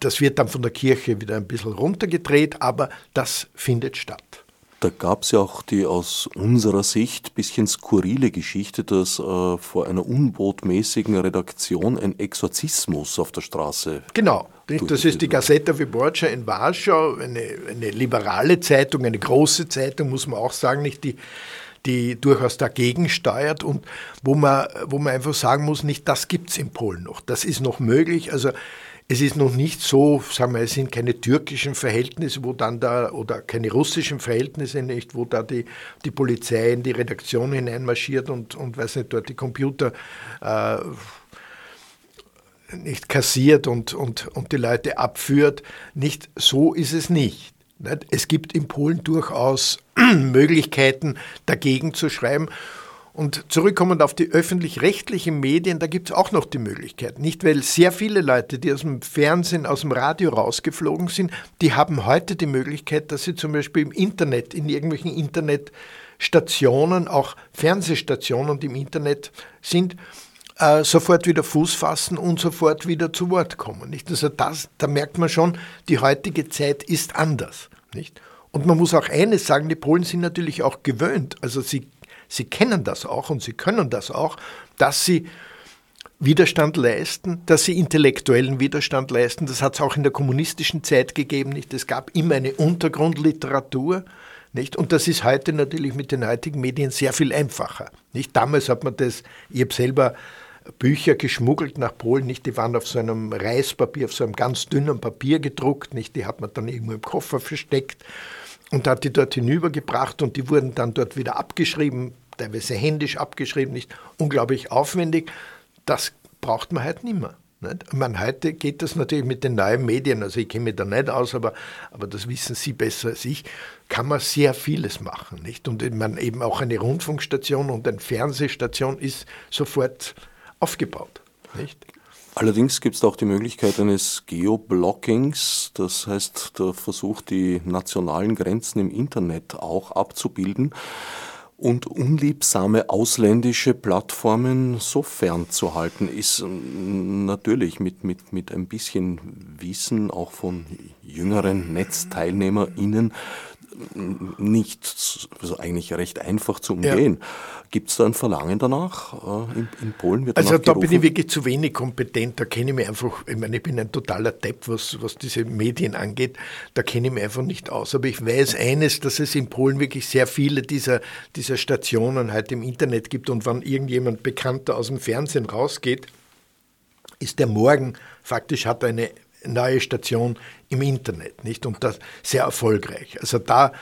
das wird dann von der Kirche wieder ein bisschen runtergedreht, aber das findet statt. Da gab es ja auch die aus unserer Sicht ein bisschen skurrile Geschichte, dass äh, vor einer unbotmäßigen Redaktion ein Exorzismus auf der Straße. Genau, das ist die Gazeta Wyborcza in Warschau, eine, eine liberale Zeitung, eine große Zeitung, muss man auch sagen, nicht die die durchaus dagegen steuert und wo man, wo man einfach sagen muss, nicht das gibt es in Polen noch. Das ist noch möglich. Also es ist noch nicht so, sagen wir, es sind keine türkischen Verhältnisse, wo dann da, oder keine russischen Verhältnisse nicht, wo da die, die Polizei in die Redaktion hineinmarschiert und, und weiß nicht, dort die Computer äh, nicht kassiert und, und, und die Leute abführt. Nicht so ist es nicht. Es gibt in Polen durchaus *clears throat* Möglichkeiten, dagegen zu schreiben. Und zurückkommend auf die öffentlich-rechtlichen Medien, da gibt es auch noch die Möglichkeit. Nicht, weil sehr viele Leute, die aus dem Fernsehen, aus dem Radio rausgeflogen sind, die haben heute die Möglichkeit, dass sie zum Beispiel im Internet, in irgendwelchen Internetstationen, auch Fernsehstationen, die im Internet sind, äh, sofort wieder Fuß fassen und sofort wieder zu Wort kommen. Nicht? Also das, da merkt man schon, die heutige Zeit ist anders. Nicht? Und man muss auch eines sagen, die Polen sind natürlich auch gewöhnt. Also sie Sie kennen das auch und sie können das auch, dass sie Widerstand leisten, dass sie intellektuellen Widerstand leisten. Das hat es auch in der kommunistischen Zeit gegeben. Nicht? Es gab immer eine Untergrundliteratur. Nicht? Und das ist heute natürlich mit den heutigen Medien sehr viel einfacher. Nicht? Damals hat man das, ich habe selber Bücher geschmuggelt nach Polen, nicht? Die waren auf so einem Reispapier, auf so einem ganz dünnen Papier gedruckt, nicht? Die hat man dann irgendwo im Koffer versteckt und hat die dort hinübergebracht und die wurden dann dort wieder abgeschrieben, teilweise händisch abgeschrieben, nicht unglaublich aufwendig. Das braucht man halt nicht mehr. Nicht? Man, heute geht das natürlich mit den neuen Medien, also ich kenne mich da nicht aus, aber, aber das wissen Sie besser als ich, kann man sehr vieles machen. Nicht? Und man eben auch eine Rundfunkstation und eine Fernsehstation ist sofort aufgebaut. Nicht? Allerdings gibt es auch die Möglichkeit eines Geoblockings, das heißt der Versuch, die nationalen Grenzen im Internet auch abzubilden und unliebsame ausländische Plattformen so fernzuhalten, ist ähm, natürlich mit, mit, mit ein bisschen Wissen auch von jüngeren NetzteilnehmerInnen nicht also eigentlich recht einfach zu umgehen. Ja. Gibt es da ein Verlangen danach äh, in, in, Polen? Wird also da bin ich wirklich zu wenig kompetent. Da kenne ich mich einfach, ich meine, ich bin ein totaler Depp, was, was diese Medien angeht. Da kenne ich mich einfach nicht aus. Aber ich weiß eines, dass es in Polen wirklich sehr viele dieser, dieser Stationen halt im Internet gibt. Und wenn irgendjemand Bekannter aus dem Fernsehen rausgeht, ist der morgen faktisch hat eine neue Station im Internet, nicht? Und das sehr erfolgreich. Also da,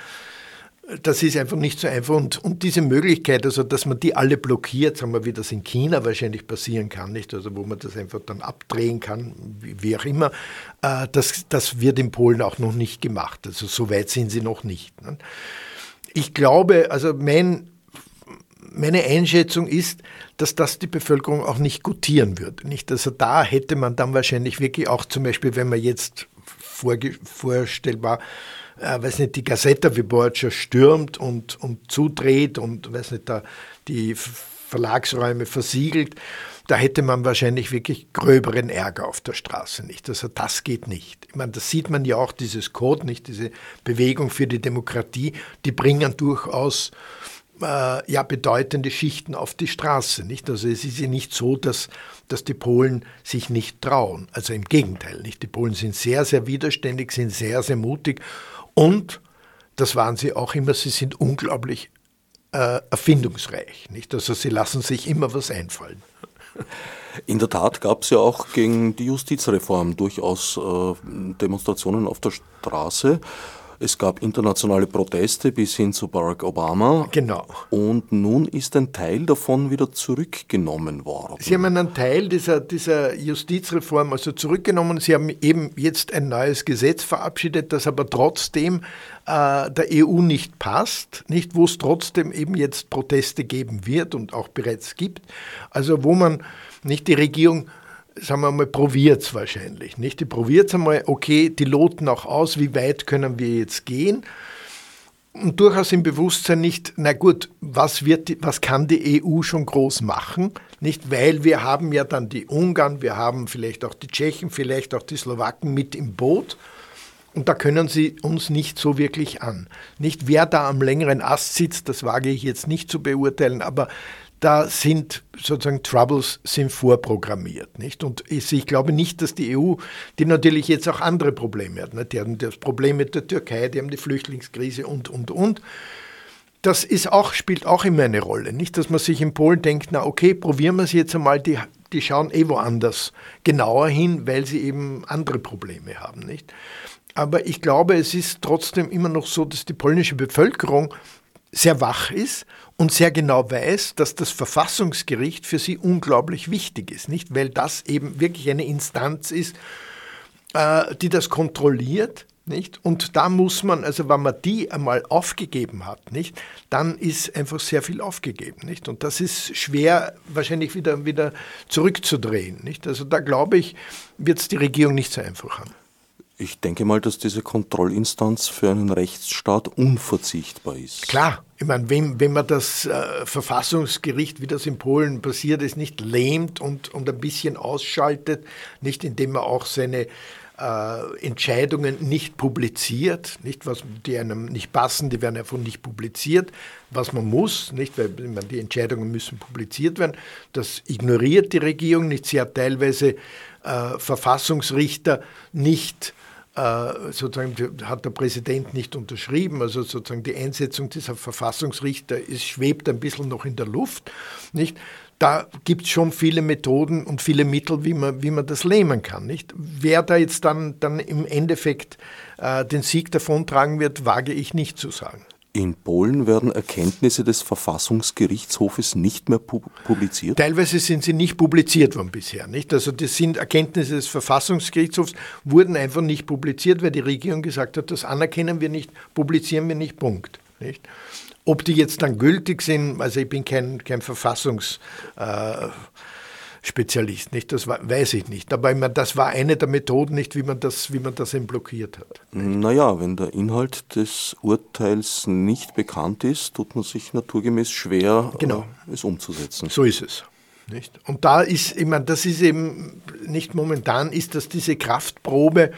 das ist einfach nicht so einfach. Und, und diese Möglichkeit, also dass man die alle blockiert, sagen wir, wie das in China wahrscheinlich passieren kann, nicht? Also wo man das einfach dann abdrehen kann, wie, wie auch immer, äh, das, das wird in Polen auch noch nicht gemacht. Also so weit sind sie noch nicht. Ne? Ich glaube, also mein meine Einschätzung ist, dass das die Bevölkerung auch nicht gutieren würde. Nicht? Also da hätte man dann wahrscheinlich wirklich auch zum Beispiel, wenn man jetzt vorstellbar, äh, weiß nicht, die Gazeta Wyborcza stürmt und, und zudreht und weiß nicht, da die Verlagsräume versiegelt, da hätte man wahrscheinlich wirklich gröberen Ärger auf der Straße nicht. Also das geht nicht. Ich meine, das sieht man ja auch, dieses Code nicht, diese Bewegung für die Demokratie, die bringen durchaus äh, ja, bedeutende Schichten auf die Straße. Nicht? Also es ist ja nicht so, dass, dass die Polen sich nicht trauen. Also im Gegenteil. Nicht? Die Polen sind sehr, sehr widerständig, sind sehr, sehr mutig und das waren sie auch immer, sie sind unglaublich äh, erfindungsreich. Nicht? Also sie lassen sich immer was einfallen. In der Tat gab es ja auch gegen die Justizreform durchaus äh, Demonstrationen auf der Straße. Es gab internationale Proteste bis hin zu Barack Obama. Genau. Und nun ist ein Teil davon wieder zurückgenommen worden. Sie haben einen Teil dieser, dieser Justizreform also zurückgenommen. Sie haben eben jetzt ein neues Gesetz verabschiedet, das aber trotzdem äh, der EU nicht passt, nicht wo es trotzdem eben jetzt Proteste geben wird und auch bereits gibt. Also wo man nicht die Regierung sagen wir mal, probiert es wahrscheinlich. Nicht? Die probiert es einmal, okay, die loten auch aus, wie weit können wir jetzt gehen. Und durchaus im Bewusstsein nicht, na gut, was, wird, was kann die EU schon groß machen? Nicht, weil wir haben ja dann die Ungarn, wir haben vielleicht auch die Tschechen, vielleicht auch die Slowaken mit im Boot. Und da können sie uns nicht so wirklich an. Nicht wer da am längeren Ast sitzt, das wage ich jetzt nicht zu beurteilen, aber da sind sozusagen Troubles sind vorprogrammiert. Nicht? Und ich glaube nicht, dass die EU, die natürlich jetzt auch andere Probleme hat, nicht? die haben das Problem mit der Türkei, die haben die Flüchtlingskrise und, und, und. Das ist auch, spielt auch immer eine Rolle. Nicht, dass man sich in Polen denkt, na okay, probieren wir es jetzt einmal, die, die schauen eh woanders genauer hin, weil sie eben andere Probleme haben. Nicht? Aber ich glaube, es ist trotzdem immer noch so, dass die polnische Bevölkerung sehr wach ist und sehr genau weiß, dass das Verfassungsgericht für sie unglaublich wichtig ist, nicht? Weil das eben wirklich eine Instanz ist, äh, die das kontrolliert, nicht? Und da muss man, also wenn man die einmal aufgegeben hat, nicht, dann ist einfach sehr viel aufgegeben, nicht? Und das ist schwer wahrscheinlich wieder, wieder zurückzudrehen, nicht? Also da glaube ich, wird es die Regierung nicht so einfach haben. Ich denke mal, dass diese Kontrollinstanz für einen Rechtsstaat unverzichtbar ist. Klar, ich meine, wenn, wenn man das äh, Verfassungsgericht, wie das in Polen passiert ist, nicht lähmt und, und ein bisschen ausschaltet, nicht indem man auch seine äh, Entscheidungen nicht publiziert, nicht was die einem nicht passen, die werden einfach nicht publiziert, was man muss, nicht weil meine, die Entscheidungen müssen publiziert werden. Das ignoriert die Regierung nicht. Sie hat teilweise äh, Verfassungsrichter nicht äh, sozusagen hat der Präsident nicht unterschrieben, also sozusagen die Einsetzung dieser Verfassungsrichter ist, schwebt ein bisschen noch in der Luft, nicht? Da gibt es schon viele Methoden und viele Mittel, wie man, wie man das lähmen kann. Nicht? Wer da jetzt dann, dann im Endeffekt äh, den Sieg davontragen wird, wage ich nicht zu sagen. In Polen werden Erkenntnisse des Verfassungsgerichtshofes nicht mehr publiziert? Teilweise sind sie nicht publiziert worden bisher. Nicht? Also das sind Erkenntnisse des Verfassungsgerichtshofs, wurden einfach nicht publiziert, weil die Regierung gesagt hat, das anerkennen wir nicht, publizieren wir nicht, Punkt. Nicht? Ob die jetzt dann gültig sind, also ich bin kein, kein Verfassungs... Äh, Spezialist, nicht? Das weiß ich nicht. Aber ich meine, das war eine der Methoden, nicht, wie man das, wie man das eben blockiert hat. Nicht? Naja, wenn der Inhalt des Urteils nicht bekannt ist, tut man sich naturgemäß schwer, genau. Äh, es umzusetzen. So ist es. Nicht? Und da ist, ich meine, das ist eben nicht momentan, ist das diese Kraftprobe,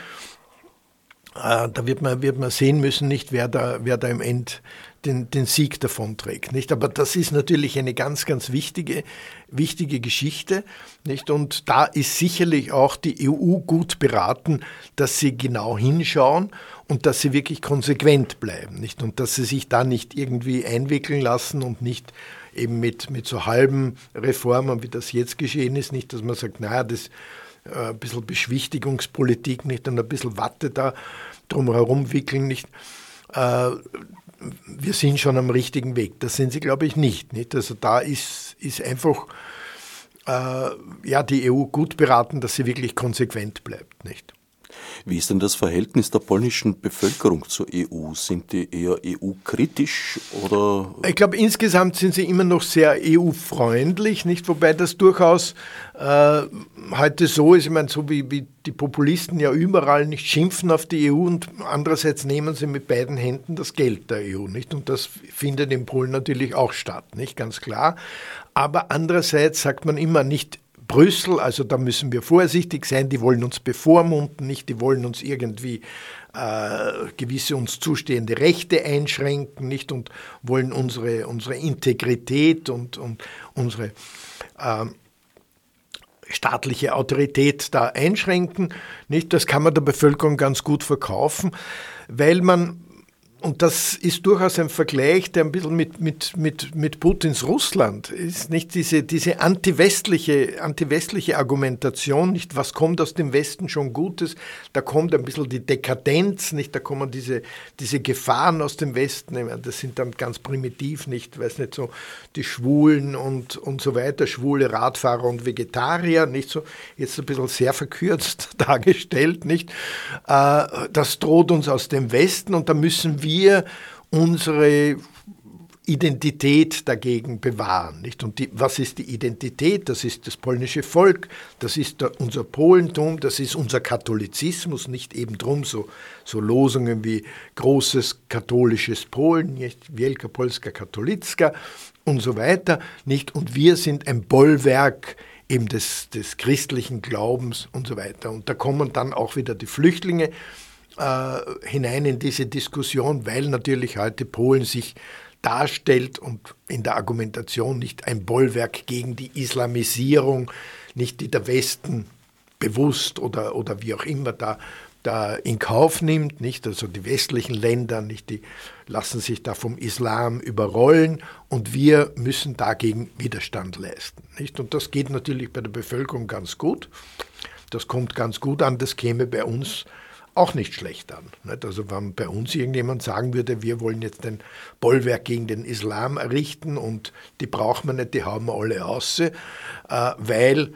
äh, da wird man, wird man sehen müssen, nicht, wer da, wer da im End den, den Sieg davonträgt. Nicht? Aber das ist natürlich eine ganz, ganz wichtige, wichtige Geschichte. Nicht? Und da ist sicherlich auch die EU gut beraten, dass sie genau hinschauen und dass sie wirklich konsequent bleiben. Nicht? Und dass sie sich da nicht irgendwie einwickeln lassen und nicht eben mit, mit so halben Reformen, wie das jetzt geschehen ist, nicht, dass man sagt, naja, das äh, ein bisschen Beschwichtigungspolitik, nicht und ein bisschen Watte da drumherum wickeln, nicht. Äh, wir sind schon am richtigen Weg. Das sind sie, glaube ich, nicht. nicht? Also da ist, ist einfach äh, ja, die EU gut beraten, dass sie wirklich konsequent bleibt. Nicht? Wie ist denn das Verhältnis der polnischen Bevölkerung zur EU? Sind die eher EU-kritisch oder? Ich glaube, insgesamt sind sie immer noch sehr EU-freundlich, nicht? Wobei das durchaus äh, heute so ist, ich meine, so wie, wie die Populisten ja überall nicht schimpfen auf die EU und andererseits nehmen sie mit beiden Händen das Geld der EU, nicht? Und das findet in Polen natürlich auch statt, nicht? Ganz klar. Aber andererseits sagt man immer nicht, Brüssel, also da müssen wir vorsichtig sein, die wollen uns bevormunden, nicht, die wollen uns irgendwie äh, gewisse uns zustehende Rechte einschränken, nicht, und wollen unsere, unsere Integrität und, und unsere äh, staatliche Autorität da einschränken, nicht, das kann man der Bevölkerung ganz gut verkaufen, weil man und das ist durchaus ein Vergleich, der ein bisschen mit, mit, mit, mit Putins Russland ist, nicht? Diese, diese antiwestliche, antiwestliche Argumentation, nicht? Was kommt aus dem Westen schon Gutes, da kommt ein bisschen die Dekadenz, nicht, da kommen diese, diese Gefahren aus dem Westen, das sind dann ganz primitiv, nicht, weiß nicht so, die Schwulen und, und so weiter, schwule Radfahrer und Vegetarier, nicht so, jetzt ein bisschen sehr verkürzt *laughs* dargestellt, nicht, äh, das droht uns aus dem Westen und da müssen wir wir unsere Identität dagegen bewahren. Nicht? Und die, was ist die Identität? Das ist das polnische Volk, das ist der, unser Polentum, das ist unser Katholizismus, nicht eben drum so, so Losungen wie großes katholisches Polen, nicht? Wielka Polska Katolicka und so weiter. Nicht? Und wir sind ein Bollwerk eben des, des christlichen Glaubens und so weiter. Und da kommen dann auch wieder die Flüchtlinge äh, hinein in diese Diskussion, weil natürlich heute Polen sich darstellt und in der Argumentation nicht ein Bollwerk gegen die Islamisierung, nicht die der Westen bewusst oder, oder wie auch immer da, da in Kauf nimmt, nicht? Also die westlichen Länder, nicht? Die lassen sich da vom Islam überrollen und wir müssen dagegen Widerstand leisten, nicht? Und das geht natürlich bei der Bevölkerung ganz gut. Das kommt ganz gut an, das käme bei uns auch nicht schlecht an. Also wenn bei uns irgendjemand sagen würde, wir wollen jetzt ein Bollwerk gegen den Islam errichten und die brauchen wir nicht, die haben wir alle aus, äh, weil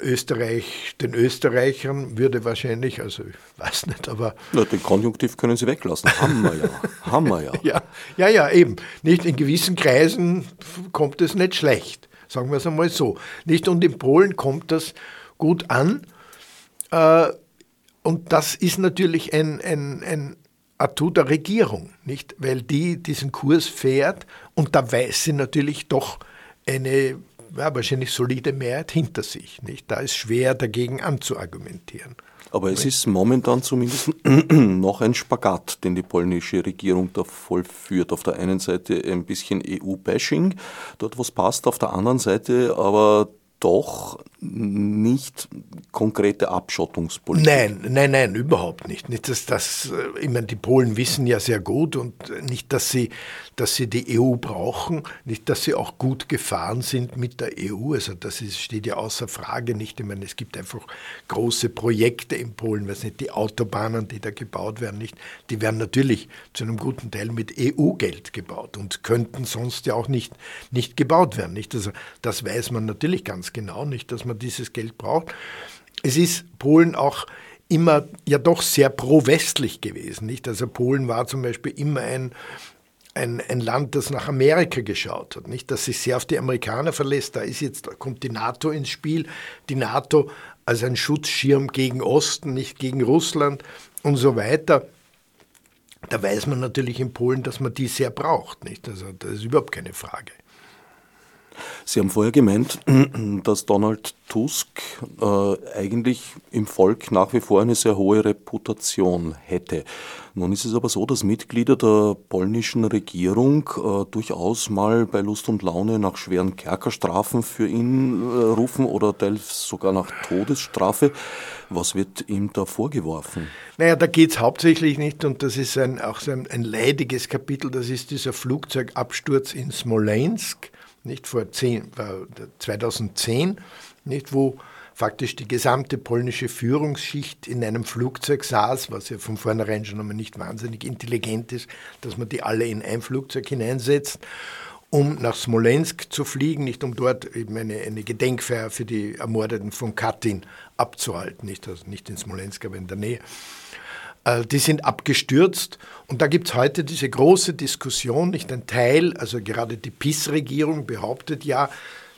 Österreich, den Österreichern würde wahrscheinlich, also ich weiß nicht, aber. Ja, den Konjunktiv können Sie weglassen. Haben wir ja. Haben wir ja. *laughs* ja. Ja, ja, eben. Nicht in gewissen Kreisen kommt es nicht schlecht. Sagen wir es einmal so. Nicht und in Polen kommt das gut an. Äh, und das ist natürlich ein, ein, ein Atut der Regierung, nicht? Weil die diesen Kurs fährt und da weiß sie natürlich doch eine ja, wahrscheinlich solide Mehrheit hinter sich. Nicht? Da ist schwer dagegen anzuargumentieren. Aber es ist momentan zumindest *clears throat* noch ein Spagat, den die polnische Regierung da vollführt. Auf der einen Seite ein bisschen EU-Bashing, dort was passt, auf der anderen Seite aber doch nicht konkrete Abschottungspolitik. Nein, nein, nein, überhaupt nicht. nicht dass das, äh, ich meine, die Polen wissen ja sehr gut und nicht, dass sie, dass sie die EU brauchen, nicht, dass sie auch gut gefahren sind mit der EU. Also das ist, steht ja außer Frage nicht. Ich meine, es gibt einfach große Projekte in Polen, weiß nicht, die Autobahnen, die da gebaut werden, nicht, die werden natürlich zu einem guten Teil mit EU-Geld gebaut und könnten sonst ja auch nicht, nicht gebaut werden. Nicht? Also das weiß man natürlich ganz genau nicht, dass man dieses Geld braucht. Es ist Polen auch immer ja doch sehr pro-westlich gewesen. Nicht? Also Polen war zum Beispiel immer ein, ein, ein Land, das nach Amerika geschaut hat, nicht? das sich sehr auf die Amerikaner verlässt. Da ist jetzt, da kommt die NATO ins Spiel. Die NATO als ein Schutzschirm gegen Osten, nicht gegen Russland und so weiter. Da weiß man natürlich in Polen, dass man die sehr braucht. Nicht? Also das ist überhaupt keine Frage. Sie haben vorher gemeint, *clears throat* dass Donald Tusk äh, eigentlich im Volk nach wie vor eine sehr hohe Reputation hätte. Nun ist es aber so, dass Mitglieder der polnischen Regierung äh, durchaus mal bei Lust und Laune nach schweren Kerkerstrafen für ihn äh, rufen oder teils sogar nach Todesstrafe. Was wird ihm da vorgeworfen? Naja, da geht es hauptsächlich nicht, und das ist ein, auch so ein, ein leidiges Kapitel, das ist dieser Flugzeugabsturz in Smolensk nicht vor 10, 2010, nicht wo faktisch die gesamte polnische Führungsschicht in einem Flugzeug saß, was ja von vornherein schon einmal nicht wahnsinnig intelligent ist, dass man die alle in ein Flugzeug hineinsetzt, um nach Smolensk zu fliegen, nicht um dort eben eine, eine Gedenkfeier für die Ermordeten von Katyn abzuhalten, nicht, also nicht in Smolensk, aber in der Nähe. Äh, die sind abgestürzt. Und da gibt es heute diese große Diskussion, nicht ein Teil, also gerade die PIS-Regierung behauptet ja,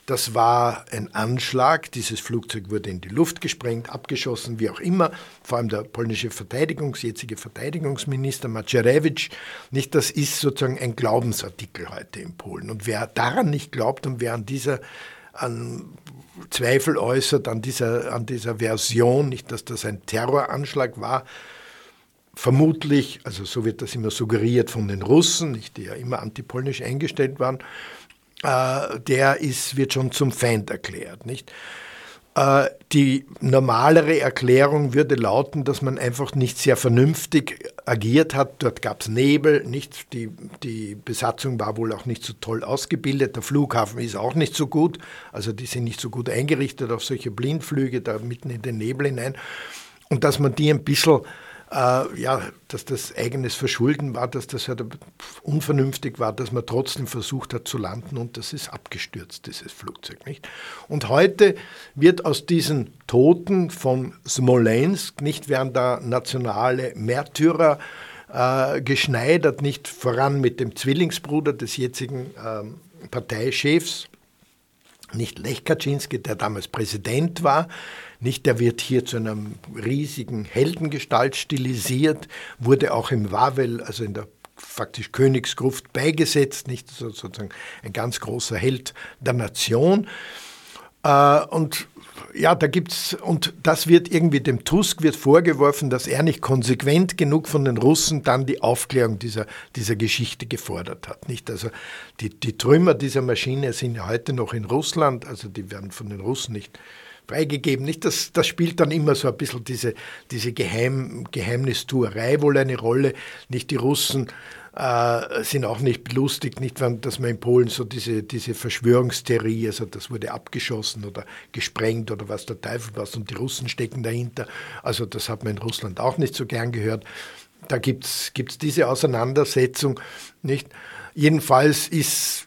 das war ein Anschlag, dieses Flugzeug wurde in die Luft gesprengt, abgeschossen, wie auch immer. Vor allem der polnische Verteidigungs-, jetzige Verteidigungsminister Macierewicz, nicht, das ist sozusagen ein Glaubensartikel heute in Polen. Und wer daran nicht glaubt und wer an dieser an Zweifel äußert an dieser, an dieser Version, nicht, dass das ein Terroranschlag war, vermutlich, also so wird das immer suggeriert von den Russen, die ja immer antipolnisch eingestellt waren, äh, der ist, wird schon zum Feind erklärt. Nicht? Äh, die normalere Erklärung würde lauten, dass man einfach nicht sehr vernünftig agiert hat. Dort gab es Nebel, nicht, die, die Besatzung war wohl auch nicht so toll ausgebildet. Der Flughafen ist auch nicht so gut. Also die sind nicht so gut eingerichtet auf solche Blindflüge da mitten in den Nebel hinein. Und dass man die ein bisschen äh, ja, dass das eigenes Verschulden war, dass das halt unvernünftig war, dass man trotzdem versucht hat zu landen und das ist abgestürzt, dieses Flugzeug. Nicht? Und heute wird aus diesen Toten von Smolensk, nicht werden da nationale Märtyrer äh, geschneidert, nicht voran mit dem Zwillingsbruder des jetzigen äh, Parteichefs, nicht Lech Kaczynski, der damals Präsident war, nicht, der wird hier zu einer riesigen Heldengestalt stilisiert, wurde auch im Wawel, also in der faktisch Königsgruft beigesetzt, nicht sozusagen ein ganz großer Held der Nation. Äh, und ja, da gibt's, und das wird irgendwie dem Tusk wird vorgeworfen, dass er nicht konsequent genug von den Russen dann die Aufklärung dieser, dieser Geschichte gefordert hat. Nicht? Also die, die Trümmer dieser Maschine sind ja heute noch in Russland, also die werden von den Russen nicht freigegeben. Nicht? Das, das spielt dann immer so ein bisschen diese, diese Geheim, Geheimnistuerei wohl eine Rolle. Nicht die Russen äh, sind auch nicht belustigt, nicht, dass man in Polen so diese, diese Verschwörungstheorie, also das wurde abgeschossen oder gesprengt oder was der Teufel was und die Russen stecken dahinter. Also das hat man in Russland auch nicht so gern gehört. Da gibt es diese Auseinandersetzung nicht. Jedenfalls ist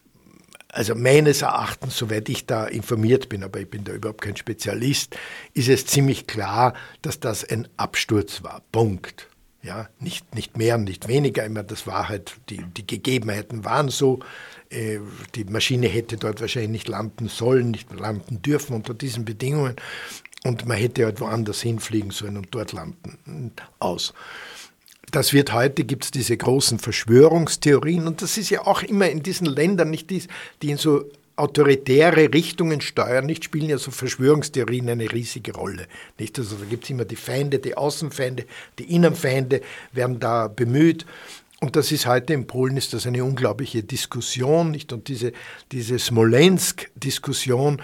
also meines Erachtens, soweit ich da informiert bin, aber ich bin da überhaupt kein Spezialist, ist es ziemlich klar, dass das ein Absturz war. Punkt. Ja, nicht, nicht mehr und nicht weniger. Immer das war halt, die, die Gegebenheiten waren so. Äh, die Maschine hätte dort wahrscheinlich nicht landen sollen, nicht landen dürfen unter diesen Bedingungen. Und man hätte halt woanders hinfliegen sollen und dort landen. Aus das wird heute, gibt es diese großen Verschwörungstheorien und das ist ja auch immer in diesen Ländern, nicht die, die in so autoritäre Richtungen steuern, nicht spielen ja so Verschwörungstheorien eine riesige Rolle. Nicht? Also da gibt es immer die Feinde, die Außenfeinde, die Innenfeinde werden da bemüht. Und das ist heute in Polen ist das eine unglaubliche Diskussion, nicht? Und diese, diese Smolensk-Diskussion,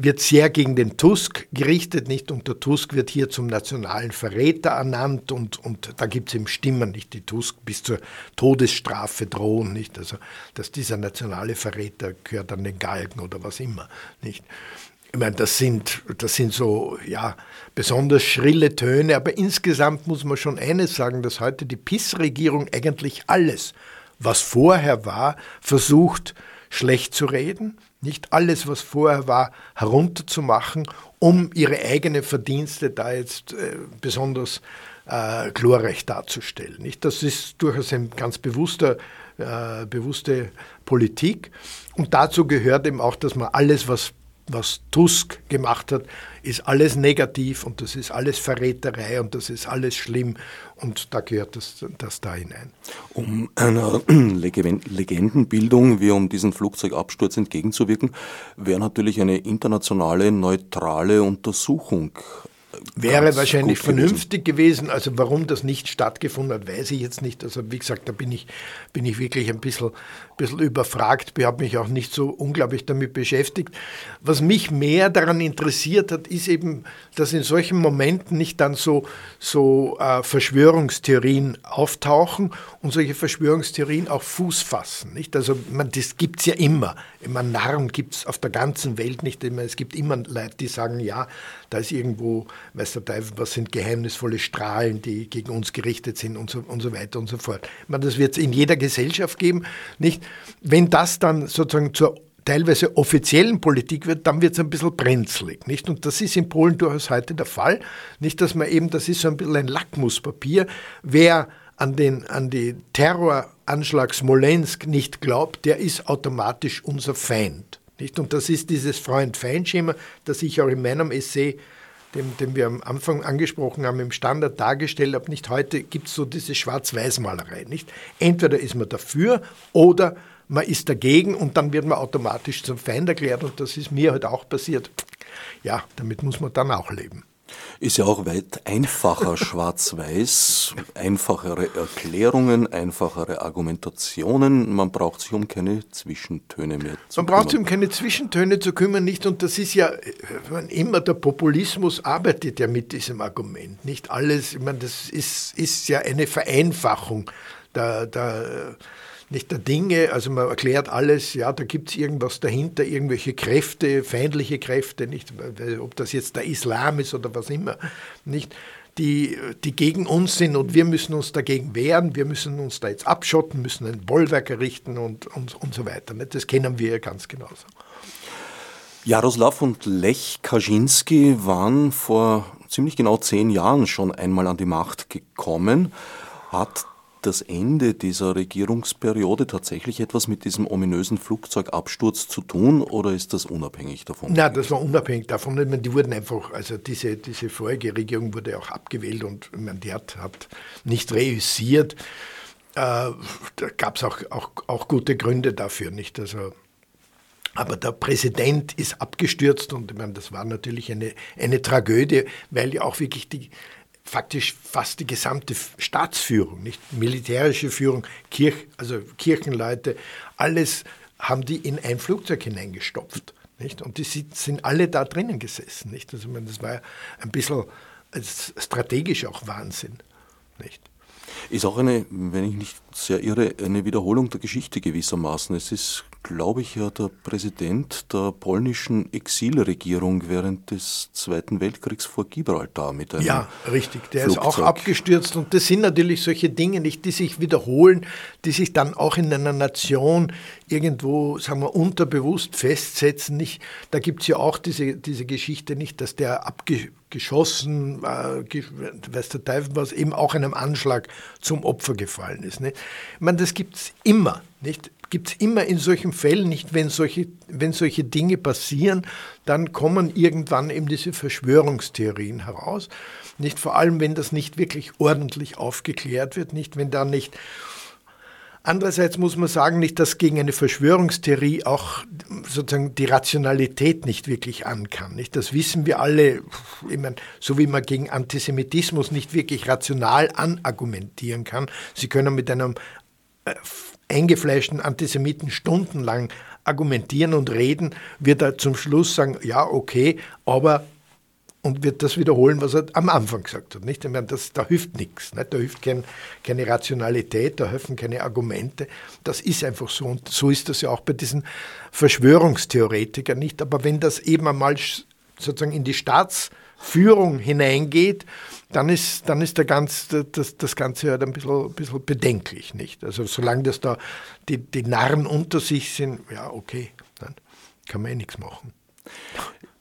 wird sehr gegen den Tusk gerichtet, nicht? Und der Tusk wird hier zum nationalen Verräter ernannt und, und da gibt es eben Stimmen, nicht? Die Tusk bis zur Todesstrafe drohen, nicht? Also, dass dieser nationale Verräter gehört an den Galgen oder was immer, nicht? Ich meine, das sind, das sind so, ja, besonders schrille Töne, aber insgesamt muss man schon eines sagen, dass heute die PIS-Regierung eigentlich alles, was vorher war, versucht, schlecht zu reden, nicht alles, was vorher war, herunterzumachen, um ihre eigenen Verdienste da jetzt äh, besonders äh, glorreich darzustellen. Nicht? Das ist durchaus eine ganz bewusster, äh, bewusste Politik. Und dazu gehört eben auch, dass man alles, was was Tusk gemacht hat, ist alles negativ und das ist alles Verräterei und das ist alles schlimm und da gehört das, das da hinein. Um einer *clears throat* Legendenbildung wie um diesen Flugzeugabsturz entgegenzuwirken, wäre natürlich eine internationale, neutrale Untersuchung Wäre wahrscheinlich vernünftig gewesen. gewesen. Also warum das nicht stattgefunden hat, weiß ich jetzt nicht. Also wie gesagt, da bin ich, bin ich wirklich ein bisschen, bisschen überfragt. Ich habe mich auch nicht so unglaublich damit beschäftigt. Was mich mehr daran interessiert hat, ist eben, dass in solchen Momenten nicht dann so, so äh, Verschwörungstheorien auftauchen und solche Verschwörungstheorien auch Fuß fassen. Nicht? Also man, das gibt es ja immer. Immer Narren gibt es auf der ganzen Welt nicht immer. Es gibt immer Leute, die sagen, ja, da ist irgendwo, weiß der Teufel, was sind geheimnisvolle Strahlen, die gegen uns gerichtet sind und so, und so weiter und so fort. Meine, das wird es in jeder Gesellschaft geben, nicht? Wenn das dann sozusagen zur teilweise offiziellen Politik wird, dann wird es ein bisschen brenzlig, nicht? Und das ist in Polen durchaus heute der Fall, nicht, dass man eben, das ist so ein bisschen ein Lackmuspapier, wer an den, an die Terroranschlag Smolensk nicht glaubt, der ist automatisch unser Feind. Nicht? Und das ist dieses Freund-Feind-Schema, das ich auch in meinem Essay, dem, den wir am Anfang angesprochen haben, im Standard dargestellt habe. Nicht heute gibt es so diese Schwarz-Weiß-Malerei. Nicht? Entweder ist man dafür oder man ist dagegen und dann wird man automatisch zum Feind erklärt und das ist mir halt auch passiert. Ja, damit muss man dann auch leben. Ist ja auch weit einfacher *laughs* schwarz-weiß, einfachere Erklärungen, einfachere Argumentationen. Man braucht sich um keine Zwischentöne mehr zu Man kümmern. braucht sich um keine Zwischentöne zu kümmern, nicht? Und das ist ja, immer der Populismus arbeitet ja mit diesem Argument. Nicht alles, ich meine, das ist, ist ja eine Vereinfachung der, der nicht der Dinge, also man erklärt alles, ja, da gibt es irgendwas dahinter, irgendwelche Kräfte, feindliche Kräfte, nicht, ob das jetzt der Islam ist oder was immer, nicht, die, die gegen uns sind und wir müssen uns dagegen wehren, wir müssen uns da jetzt abschotten, müssen ein Bollwerk errichten und, und, und so weiter. Nicht? Das kennen wir ja ganz genauso. Jaroslav und Lech Kaczynski waren vor ziemlich genau zehn Jahren schon einmal an die Macht gekommen. Hat das Ende dieser Regierungsperiode tatsächlich etwas mit diesem ominösen Flugzeugabsturz zu tun oder ist das unabhängig davon? Nein, das war unabhängig davon. Die wurden einfach, also diese, diese vorige Regierung wurde auch abgewählt und ich meine, die hat, hat nicht reüssiert. Äh, da gab es auch, auch, auch gute Gründe dafür, nicht? Also, aber der Präsident ist abgestürzt und ich meine, das war natürlich eine, eine Tragödie, weil ja auch wirklich die, faktisch fast die gesamte Staatsführung, nicht militärische Führung, Kirch, also Kirchenleute, alles haben die in ein Flugzeug hineingestopft. Nicht? Und die sind alle da drinnen gesessen. Nicht? Also, meine, das war ein bisschen strategisch auch Wahnsinn. Nicht? Ist auch eine, wenn ich nicht sehr irre, eine Wiederholung der Geschichte gewissermaßen. Es ist glaube ich, ja der Präsident der polnischen Exilregierung während des Zweiten Weltkriegs vor Gibraltar mit einem Ja, richtig. Der Flugzeug. ist auch abgestürzt. Und das sind natürlich solche Dinge nicht, die sich wiederholen, die sich dann auch in einer Nation irgendwo, sagen wir, unterbewusst festsetzen. Nicht? Da gibt es ja auch diese, diese Geschichte nicht, dass der abgeschossen, äh, weiß der Teufel was, eben auch einem Anschlag zum Opfer gefallen ist. Nicht? Ich meine, das gibt es immer. Nicht? Gibt es immer in solchen Fällen nicht, wenn solche, wenn solche Dinge passieren, dann kommen irgendwann eben diese Verschwörungstheorien heraus. Nicht vor allem, wenn das nicht wirklich ordentlich aufgeklärt wird, nicht wenn da nicht. Andererseits muss man sagen, nicht, dass gegen eine Verschwörungstheorie auch sozusagen die Rationalität nicht wirklich an kann. Nicht? Das wissen wir alle, ich meine, so wie man gegen Antisemitismus nicht wirklich rational anargumentieren kann. Sie können mit einem äh, eingefleischten Antisemiten stundenlang argumentieren und reden, wird er zum Schluss sagen, ja, okay, aber und wird das wiederholen, was er am Anfang gesagt hat. Nicht? Ich meine, das, da hilft nichts. Nicht? Da hilft kein, keine Rationalität, da helfen keine Argumente. Das ist einfach so. Und so ist das ja auch bei diesen Verschwörungstheoretikern nicht. Aber wenn das eben einmal sozusagen in die Staatsführung hineingeht, dann ist, dann ist der ganz, das, das Ganze halt ein bisschen, bisschen bedenklich. Nicht? Also solange das da die, die Narren unter sich sind, ja okay, dann kann man eh nichts machen.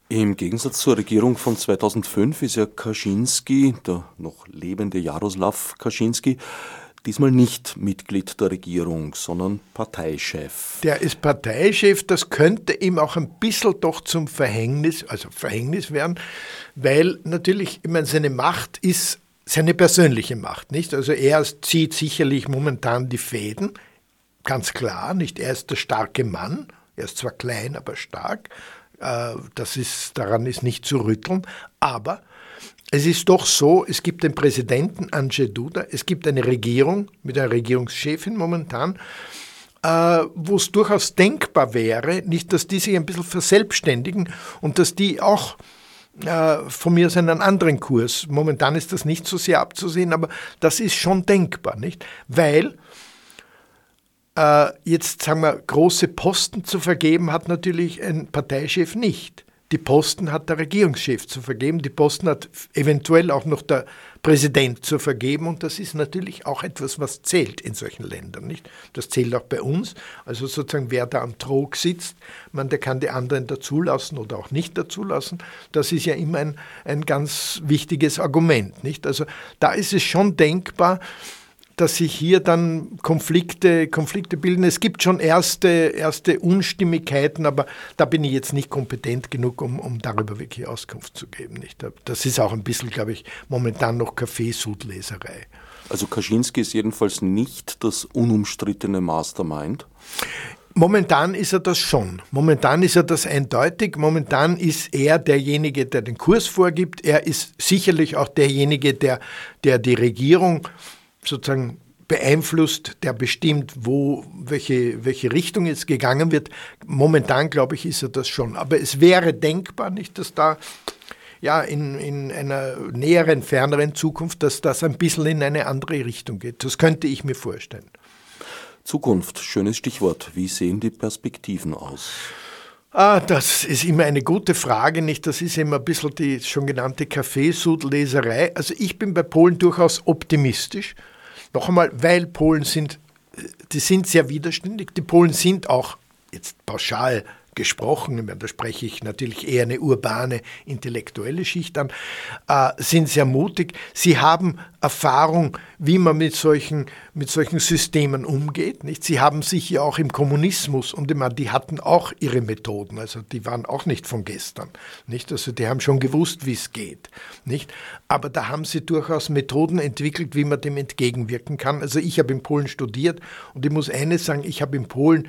Im Gegensatz zur Regierung von 2005 ist ja Kaczynski, der noch lebende Jaroslav Kaczynski, diesmal nicht Mitglied der Regierung, sondern Parteichef. Der ist Parteichef, das könnte ihm auch ein bisschen doch zum Verhängnis, also Verhängnis werden, weil natürlich, ich meine, seine Macht ist seine persönliche Macht, nicht? Also er zieht sicherlich momentan die Fäden, ganz klar, nicht? Er ist der starke Mann, er ist zwar klein, aber stark, äh, das ist, daran ist nicht zu rütteln, aber es ist doch so, es gibt den Präsidenten Andrzej Duda, es gibt eine Regierung mit einer Regierungschefin momentan, äh, wo es durchaus denkbar wäre, nicht, dass die sich ein bisschen verselbstständigen und dass die auch äh, von mir aus einen anderen Kurs. Momentan ist das nicht so sehr abzusehen, aber das ist schon denkbar, nicht? Weil äh, jetzt, sagen wir, große Posten zu vergeben hat natürlich ein Parteichef nicht. Die Posten hat der Regierungschef zu vergeben, die Posten hat eventuell auch noch der Präsident zu vergeben und das ist natürlich auch etwas, was zählt in solchen Ländern, nicht? Das zählt auch bei uns. Also sozusagen, wer da am Trog sitzt, man, der kann die anderen dazulassen oder auch nicht dazulassen. Das ist ja immer ein, ein ganz wichtiges Argument, nicht? Also da ist es schon denkbar, dass sich hier dann Konflikte, Konflikte bilden. Es gibt schon erste, erste Unstimmigkeiten, aber da bin ich jetzt nicht kompetent genug, um, um darüber wirklich Auskunft zu geben. Nicht? Das ist auch ein bisschen, glaube ich, momentan noch Kaffeesudleserei. Also Kaczynski ist jedenfalls nicht das unumstrittene Mastermind? Momentan ist er das schon. Momentan ist er das eindeutig. Momentan ist er derjenige, der den Kurs vorgibt. Er ist sicherlich auch derjenige, der, der die Regierung sozusagen beeinflusst, der bestimmt, wo, welche, welche Richtung jetzt gegangen wird. Momentan, glaube ich, ist er das schon. Aber es wäre denkbar, nicht, dass da ja, in, in einer näheren, ferneren Zukunft, dass das ein bisschen in eine andere Richtung geht. Das könnte ich mir vorstellen. Zukunft, schönes Stichwort. Wie sehen die Perspektiven aus? Ah, das ist immer eine gute Frage, nicht? Das ist immer ein bisschen die schon genannte Kaffeesudleserei. Also ich bin bei Polen durchaus optimistisch. Noch einmal, weil Polen sind, die sind sehr widerständig. Die Polen sind auch jetzt pauschal gesprochen, da spreche ich natürlich eher eine urbane, intellektuelle Schicht an, äh, sind sehr mutig. Sie haben Erfahrung, wie man mit solchen, mit solchen Systemen umgeht. Nicht? Sie haben sich ja auch im Kommunismus und ich meine, die hatten auch ihre Methoden, also die waren auch nicht von gestern. Nicht? Also die haben schon gewusst, wie es geht. Nicht? Aber da haben sie durchaus Methoden entwickelt, wie man dem entgegenwirken kann. Also ich habe in Polen studiert und ich muss eines sagen, ich habe in Polen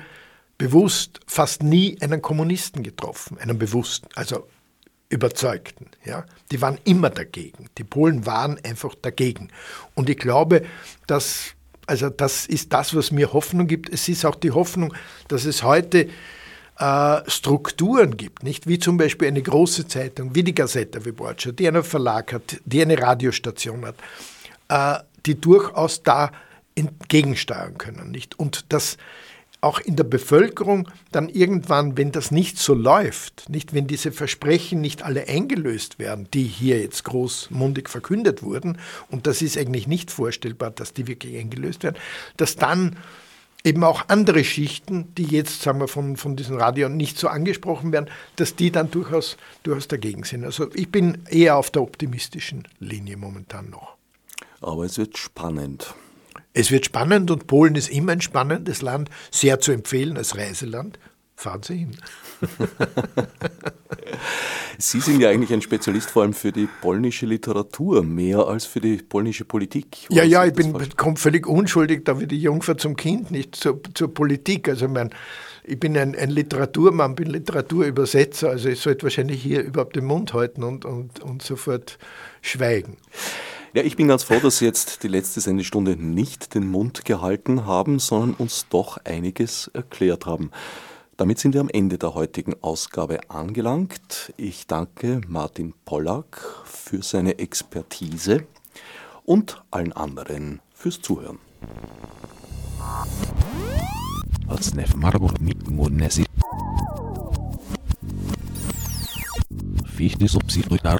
bewusst fast nie einen Kommunisten getroffen, einen bewussten, also Überzeugten. Ja? Die waren immer dagegen. Die Polen waren einfach dagegen. Und ich glaube, dass, also das ist das, was mir Hoffnung gibt. Es ist auch die Hoffnung, dass es heute äh, Strukturen gibt, nicht wie zum Beispiel eine große Zeitung wie die Gazeta Wyborcza, die einen Verlag hat, die eine Radiostation hat, äh, die durchaus da entgegensteuern können, nicht? Und das auch in der Bevölkerung dann irgendwann, wenn das nicht so läuft, nicht wenn diese Versprechen nicht alle eingelöst werden, die hier jetzt großmundig verkündet wurden, und das ist eigentlich nicht vorstellbar, dass die wirklich eingelöst werden, dass dann eben auch andere Schichten, die jetzt, sagen wir, von, von diesen Radion nicht so angesprochen werden, dass die dann durchaus, durchaus dagegen sind. Also ich bin eher auf der optimistischen Linie momentan noch. Aber es wird spannend. Es wird spannend und Polen ist immer ein spannendes Land, sehr zu empfehlen als Reiseland. Fahren Sie hin. *laughs* Sie sind ja eigentlich ein Spezialist vor allem für die polnische Literatur, mehr als für die polnische Politik. Ja, ja, ich bin völlig unschuldig, da wie die Jungfer zum Kind, nicht zur, zur Politik. Also mein, ich bin ein, ein, Literaturmann, bin Literaturübersetzer, also ich sollte wahrscheinlich hier überhaupt den Mund halten und, und, und sofort schweigen. Ja, ich bin ganz froh, dass Sie jetzt die letzte Sendestunde nicht den Mund gehalten haben, sondern uns doch einiges erklärt haben. Damit sind wir am Ende der heutigen Ausgabe angelangt. Ich danke Martin Pollack für seine Expertise und allen anderen fürs Zuhören. Fichte subsidiar